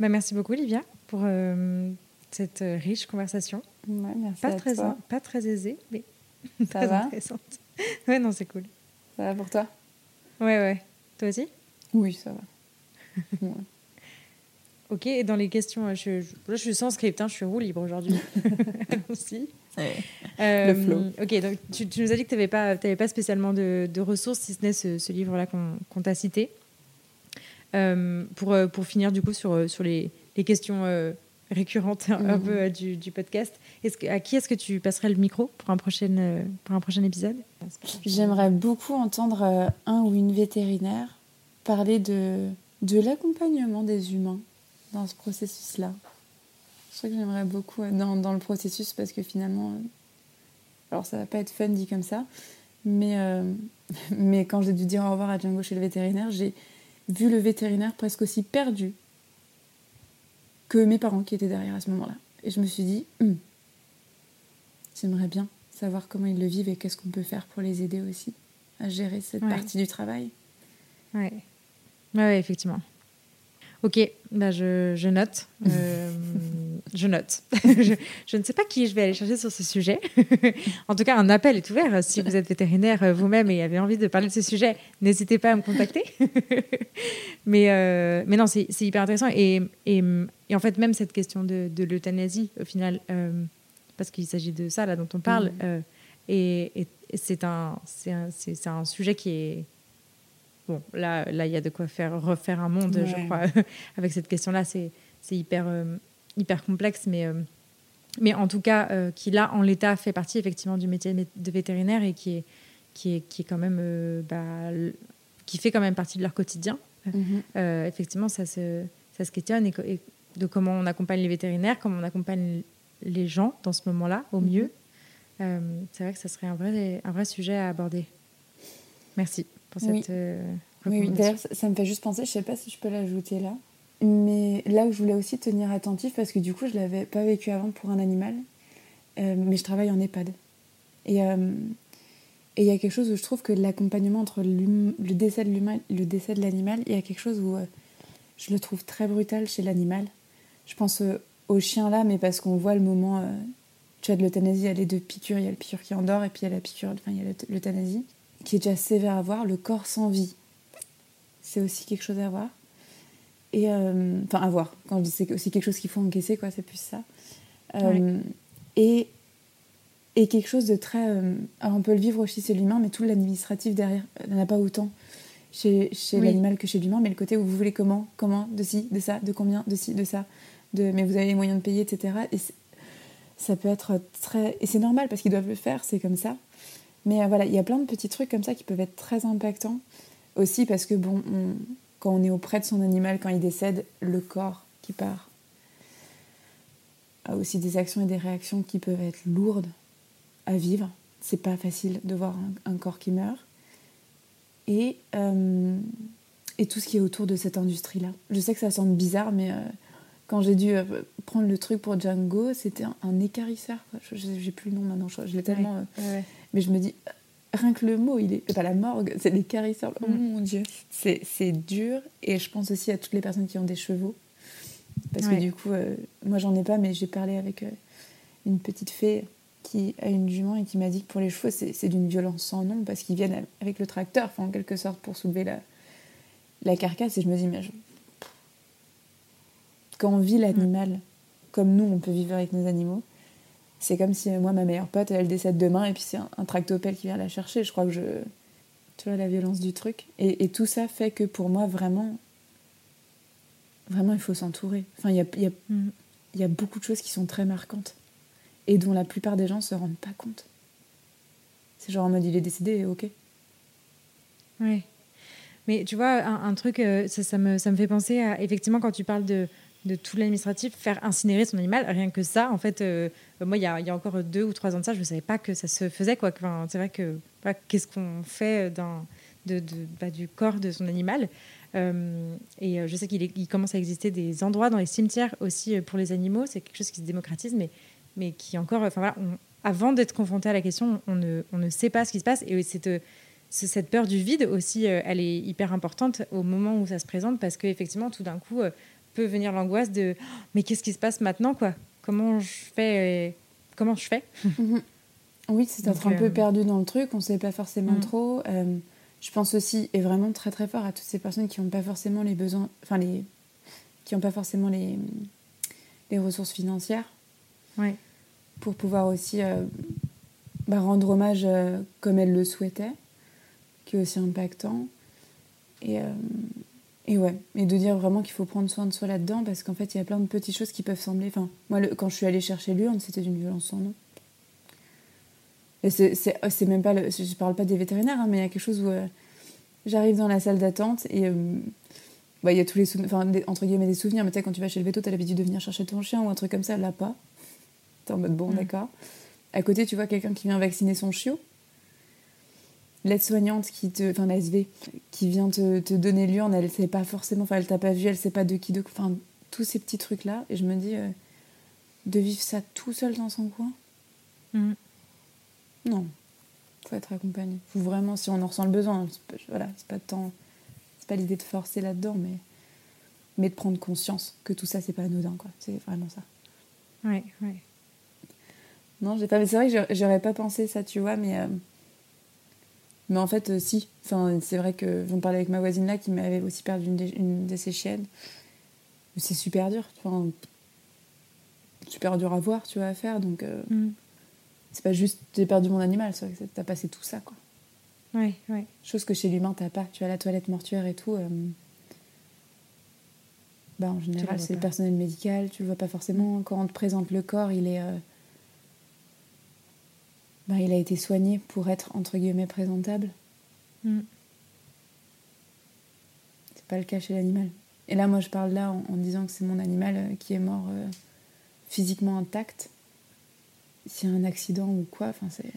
Bah, merci beaucoup, Olivia, pour euh, cette euh, riche conversation. Ouais, merci pas, à très, toi. pas très aisée, mais ça très va? intéressante. Ouais, non, c'est cool. Ça va pour toi? Ouais, ouais. Toi aussi? Oui, ça va. ouais. Ok, et dans les questions, je, je, je suis sans script, hein, je suis roue libre aujourd'hui. aussi. le flow. Ok, donc tu, tu, nous as dit que tu n'avais pas, pas spécialement de, de, ressources, si ce n'est ce, ce livre-là qu'on t'a cité. pour, pour finir, du coup, sur, sur les, les questions récurrente un mhm. peu euh, du, du podcast. Que, à qui est-ce que tu passerais le micro pour un prochain, euh, pour un prochain épisode? J'aimerais beaucoup entendre euh, un ou une vétérinaire parler de, de l'accompagnement des humains dans ce processus-là. Je crois que j'aimerais beaucoup dans, dans, le processus parce que finalement, alors ça va pas être fun dit comme ça, mais, mais quand j'ai dû dire au revoir à Django chez le vétérinaire, j'ai vu le vétérinaire presque aussi perdu que mes parents qui étaient derrière à ce moment-là. Et je me suis dit, hum, j'aimerais bien savoir comment ils le vivent et qu'est-ce qu'on peut faire pour les aider aussi à gérer cette partie du travail. Ouais. ouais, effectivement. Ok, bah je, je note. Euh, je note. je, je, ne sais pas qui je vais aller chercher sur ce sujet. en tout cas, un appel est ouvert. Si vous êtes vétérinaire euh, vous-même et avez envie de parler de ce sujet, n'hésitez pas à me contacter. mais, euh, mais non, c'est hyper intéressant. Et, et, et, en fait, même cette question de, de l'euthanasie, au final, parce qu'il s'agit de ça là dont on parle, mmh. et, et c'est un, un, un sujet qui est bon, là, là, il y a de quoi faire refaire un monde, je crois, avec cette question-là. C'est, c'est hyper, euh, hyper complexe, mais, euh, mais en tout cas, euh, qui là, en l'état, fait partie effectivement du métier de vétérinaire et qui est, qui est, qui est quand même, bah, qui fait quand même partie de leur quotidien. Mhm. effectivement, ça se, ça se questionne et, de comment on accompagne les vétérinaires, comment on accompagne les gens dans ce moment-là, au mhm. mieux. c'est vrai que ça serait un vrai, un vrai sujet à aborder. Merci pour cette. Oui, euh, oui, d'ailleurs, ça, me fait juste penser, je sais pas si je peux l'ajouter là, mais là où je voulais aussi tenir attentif, parce que du coup, je l'avais pas vécu avant pour un animal, euh, mais je travaille en EHPAD. Et euh, et il y a quelque chose où je trouve que l'accompagnement entre le décès de l'humain et le décès de l'animal, il y a quelque chose où je le trouve très brutal chez l'animal. Je pense au chien là, mais parce qu'on voit le moment. tu as de l'euthanasie, il y a les deux piqûres, il y a le piqûre qui endort et puis il y a la piqûre, enfin il y a l'euthanasie qui est déjà sévère à voir, le corps sans vie. C'est aussi quelque chose à voir. Et euh, enfin, à voir. Quand je dis c'est aussi quelque chose qu'il faut encaisser, quoi, c'est plus ça. Euh, et, et quelque chose de très. Euh, alors, on peut le vivre aussi chez l'humain, mais tout l'administratif derrière n'en a pas autant chez, chez l'animal que chez l'humain. Mais le côté où vous voulez comment, comment, de ci, de ça, de combien, de ci, de ça, de mais vous avez les moyens de payer, etc. Et ça peut être très. Et c'est normal parce qu'ils doivent le faire, c'est comme ça. Mais euh, voilà, il y a plein de petits trucs comme ça qui peuvent être très impactants. Aussi parce que, bon, quand on est auprès de son animal, quand il décède, le corps qui part a aussi des actions et des réactions qui peuvent être lourdes à vivre. C'est pas facile de voir un, corps qui meurt. Et, euh, et tout ce qui est autour de cette industrie-là. Je sais que ça semble bizarre, mais euh, quand j'ai dû prendre le truc pour Django, c'était un, écarisseur. Je J'ai plus le nom maintenant, je, l'ai tellement. Mais je me dis, rien que le mot, il est pas la morgue, c'est des carisseurs. Oh mon Dieu. C'est dur. Et je pense aussi à toutes les personnes qui ont des chevaux. Parce que du coup, euh, moi j'en ai pas, mais j'ai parlé avec euh, une petite fée qui a une jument et qui m'a dit que pour les chevaux, c'est d'une violence sans nom parce qu'ils viennent avec le tracteur, enfin, en quelque sorte, pour soulever la, la carcasse. Et je me dis, mais quand on vit l'animal comme nous, on peut vivre avec nos animaux, c'est comme si moi, ma meilleure pote, elle décède demain et puis c'est un, tractopelle qui vient la chercher. Je crois que je. Tu vois, la violence du truc. Et, tout ça fait que pour moi, vraiment. Vraiment, il faut s'entourer. Enfin, il y a, y, a, mm. y a beaucoup de choses qui sont très marquantes et dont la plupart des gens ne se rendent pas compte. C'est genre en mode il est décédé, ok. Oui. Mais tu vois, un, truc, euh, ça, ça, me, ça me fait penser à, effectivement, quand tu parles de, de tout l'administratif, faire incinérer son animal, rien que ça, en fait, euh, moi, il y, a, encore deux ou trois ans de ça, je ne savais pas que ça se faisait. Quoi. Enfin, c'est vrai que qu'est-ce qu'on fait dans, de, bah, du corps de son animal euh, Et euh, je sais qu'il il commence à exister des endroits dans les cimetières aussi pour les animaux. C'est quelque chose qui se démocratise, mais, mais qui encore, enfin voilà, avant d'être confronté à la question, on ne, on ne, sait pas ce qui se passe. Et cette, cette peur du vide aussi, elle est hyper importante au moment où ça se présente, parce qu'effectivement, tout d'un coup peut venir l'angoisse de mais qu'est-ce qui se passe maintenant quoi? Comment je fais Comment je fais? Mhm. Oui, c'est être un peu euh, perdu dans le truc, on ne sait pas forcément mhm. trop. Euh, je pense aussi, et vraiment très très fort, à toutes ces personnes qui n'ont pas forcément les besoins, enfin les, qui n'ont pas forcément les, les ressources financières. Ouais. Pour pouvoir aussi euh, bah, rendre hommage comme elles le souhaitaient, qui est aussi impactant. Et, et ouais, et de dire vraiment qu'il faut prendre soin de soi là-dedans, parce qu'en fait, il y a plein de petites choses qui peuvent sembler. Enfin, moi, le, quand je suis allée chercher l'urne, c'était d'une violence sans nom. Et c'est même pas. Le, je parle pas des vétérinaires, hein, mais il y a quelque chose où j'arrive dans la salle d'attente et bah, il y a tous les enfin, entre guillemets des souvenirs, mais tu sais, quand tu vas chez le veto, tu as l'habitude de venir chercher ton chien ou un truc comme ça, là pas. T'es en mode bon, mm. d'accord. À côté, tu vois quelqu'un qui vient vacciner son chiot. L'aide-soignante qui te. Enfin, l'ASV, qui vient te, te donner l'urne, elle sait pas forcément, enfin, elle t'a pas vu, elle sait pas de qui, de. Enfin, tous ces petits trucs-là. Et je me dis, euh, de vivre ça tout seul dans son coin? Mm. Non. Faut être accompagné. Faut vraiment, si on en ressent le besoin, voilà, c'est pas de temps pas l'idée de forcer là-dedans, mais, mais de prendre conscience que tout ça, c'est pas anodin, quoi. C'est vraiment ça. Ouais, ouais. Non, j'ai pas. C'est vrai que j'aurais pas pensé ça, tu vois, mais. Euh, mais en fait, euh, si. Enfin, c'est vrai que j'en parlais avec ma voisine là qui m'avait aussi perdu une de, une de ses chiennes. C'est super dur. Enfin, super dur à voir, tu vois, à faire. Donc, euh, mm. c'est pas juste j'ai perdu mon animal, c'est que t'as passé tout ça, quoi. Ouais, ouais. Chose que chez l'humain, t'as pas. Tu as la toilette mortuaire et tout. Euh, bah, en général, c'est le personnel médical. Tu le vois pas forcément. Quand on te présente le corps, il est. Euh, bah, il a été soigné pour être, entre guillemets, présentable. Mm. C'est pas le cas chez l'animal. Et là, moi, je parle là en, disant que c'est mon animal euh, qui est mort physiquement intact. S'il y a un accident ou quoi, enfin, c'est.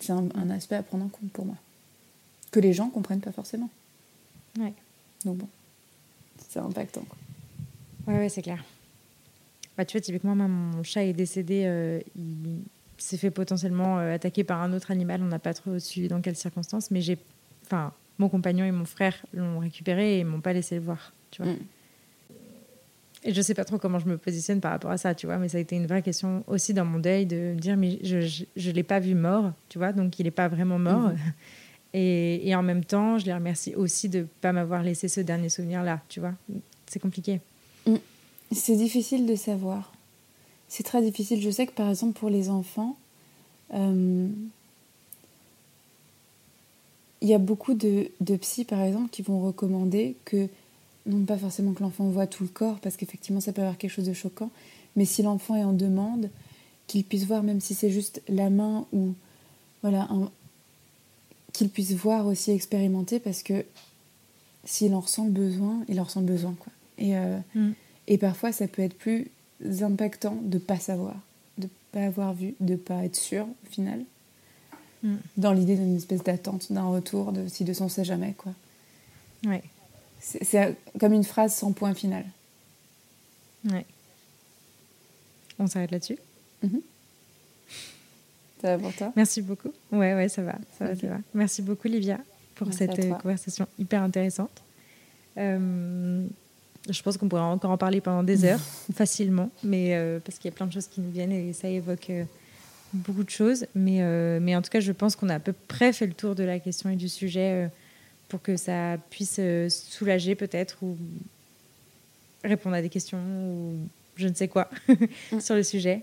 C'est un aspect à prendre en compte pour moi que les gens comprennent pas forcément. Ouais. Donc bon, c'est impactant. Quoi. Ouais, ouais, c'est clair. Bah, tu vois, typiquement, mon chat est décédé, euh, il s'est fait potentiellement euh, attaquer par un autre animal. On n'a pas trop suivi dans quelles circonstances, mais j'ai, enfin, mon compagnon et mon frère l'ont récupéré et m'ont pas laissé le voir, tu vois. Mm. Et je sais pas trop comment je me positionne par rapport à ça, tu vois, mais ça a été une vraie question aussi dans mon deuil de me dire, mais je, je, l'ai pas vu mort, tu vois, donc il n'est pas vraiment mort. Mm. Et, en même temps, je les remercie aussi de ne pas m'avoir laissé ce dernier souvenir-là, tu vois. C'est compliqué. Mm. C'est difficile de savoir. C'est très difficile. Je sais que par exemple pour les enfants, euh, il y a beaucoup de, de psy par exemple qui vont recommander que, non pas forcément que l'enfant voit tout le corps, parce qu'effectivement ça peut avoir quelque chose de choquant, mais si l'enfant est en demande, qu'il puisse voir même si c'est juste la main ou voilà qu'il puisse voir aussi expérimenter parce que s'il en ressent le besoin, il en ressent le besoin. Quoi. Et, euh, mm. et parfois, ça peut être plus impactant de ne pas savoir, de ne pas avoir vu, de ne pas être sûr au final. Mm. Dans l'idée d'une espèce d'attente, d'un retour, de si de son sait jamais. Quoi. Ouais. C'est comme une phrase sans point final. Ouais. On s'arrête là-dessus mm-hmm. Ça va pour toi? Merci beaucoup. Ouais, ouais, ça va. Ça, va, ça va. Merci beaucoup, Livia, pour cette euh, conversation hyper intéressante. Euh, je pense qu'on pourrait encore en parler pendant des heures, facilement, mais euh, parce qu'il y a plein de choses qui nous viennent et ça évoque beaucoup de choses. Mais, mais en tout cas, je pense qu'on a à peu près fait le tour de la question et du sujet pour que ça puisse soulager peut-être ou répondre à des questions ou je ne sais quoi mm. sur le sujet.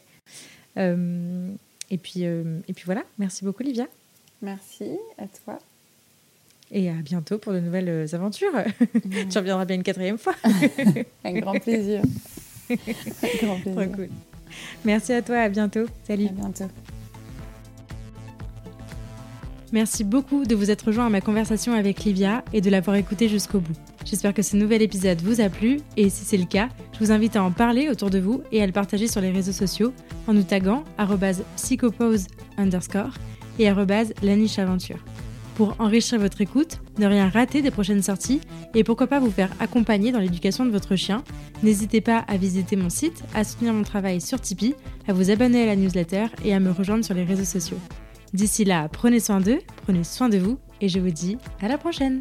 Et puis, euh, et puis voilà, merci beaucoup Livia. Merci à toi. Et à bientôt pour de nouvelles euh, aventures. tu reviendras bien une quatrième fois. Un grand plaisir. Un grand plaisir. Trop cool. Merci à toi, à bientôt. Salut. À bientôt. Merci beaucoup de vous être rejoint à ma conversation avec Livia et de l'avoir écouté jusqu'au bout. J'espère que ce nouvel épisode vous a plu et si c'est le cas, je vous invite à en parler autour de vous et à le partager sur les réseaux sociaux en nous taguant psychopose underscore et lanicheaventure. Pour enrichir votre écoute, ne rien rater des prochaines sorties et pourquoi pas vous faire accompagner dans l'éducation de votre chien, n'hésitez pas à visiter mon site, à soutenir mon travail sur Tipeee, à vous abonner à la newsletter et à me rejoindre sur les réseaux sociaux. D'ici là, prenez soin d'eux, prenez soin de vous et je vous dis à la prochaine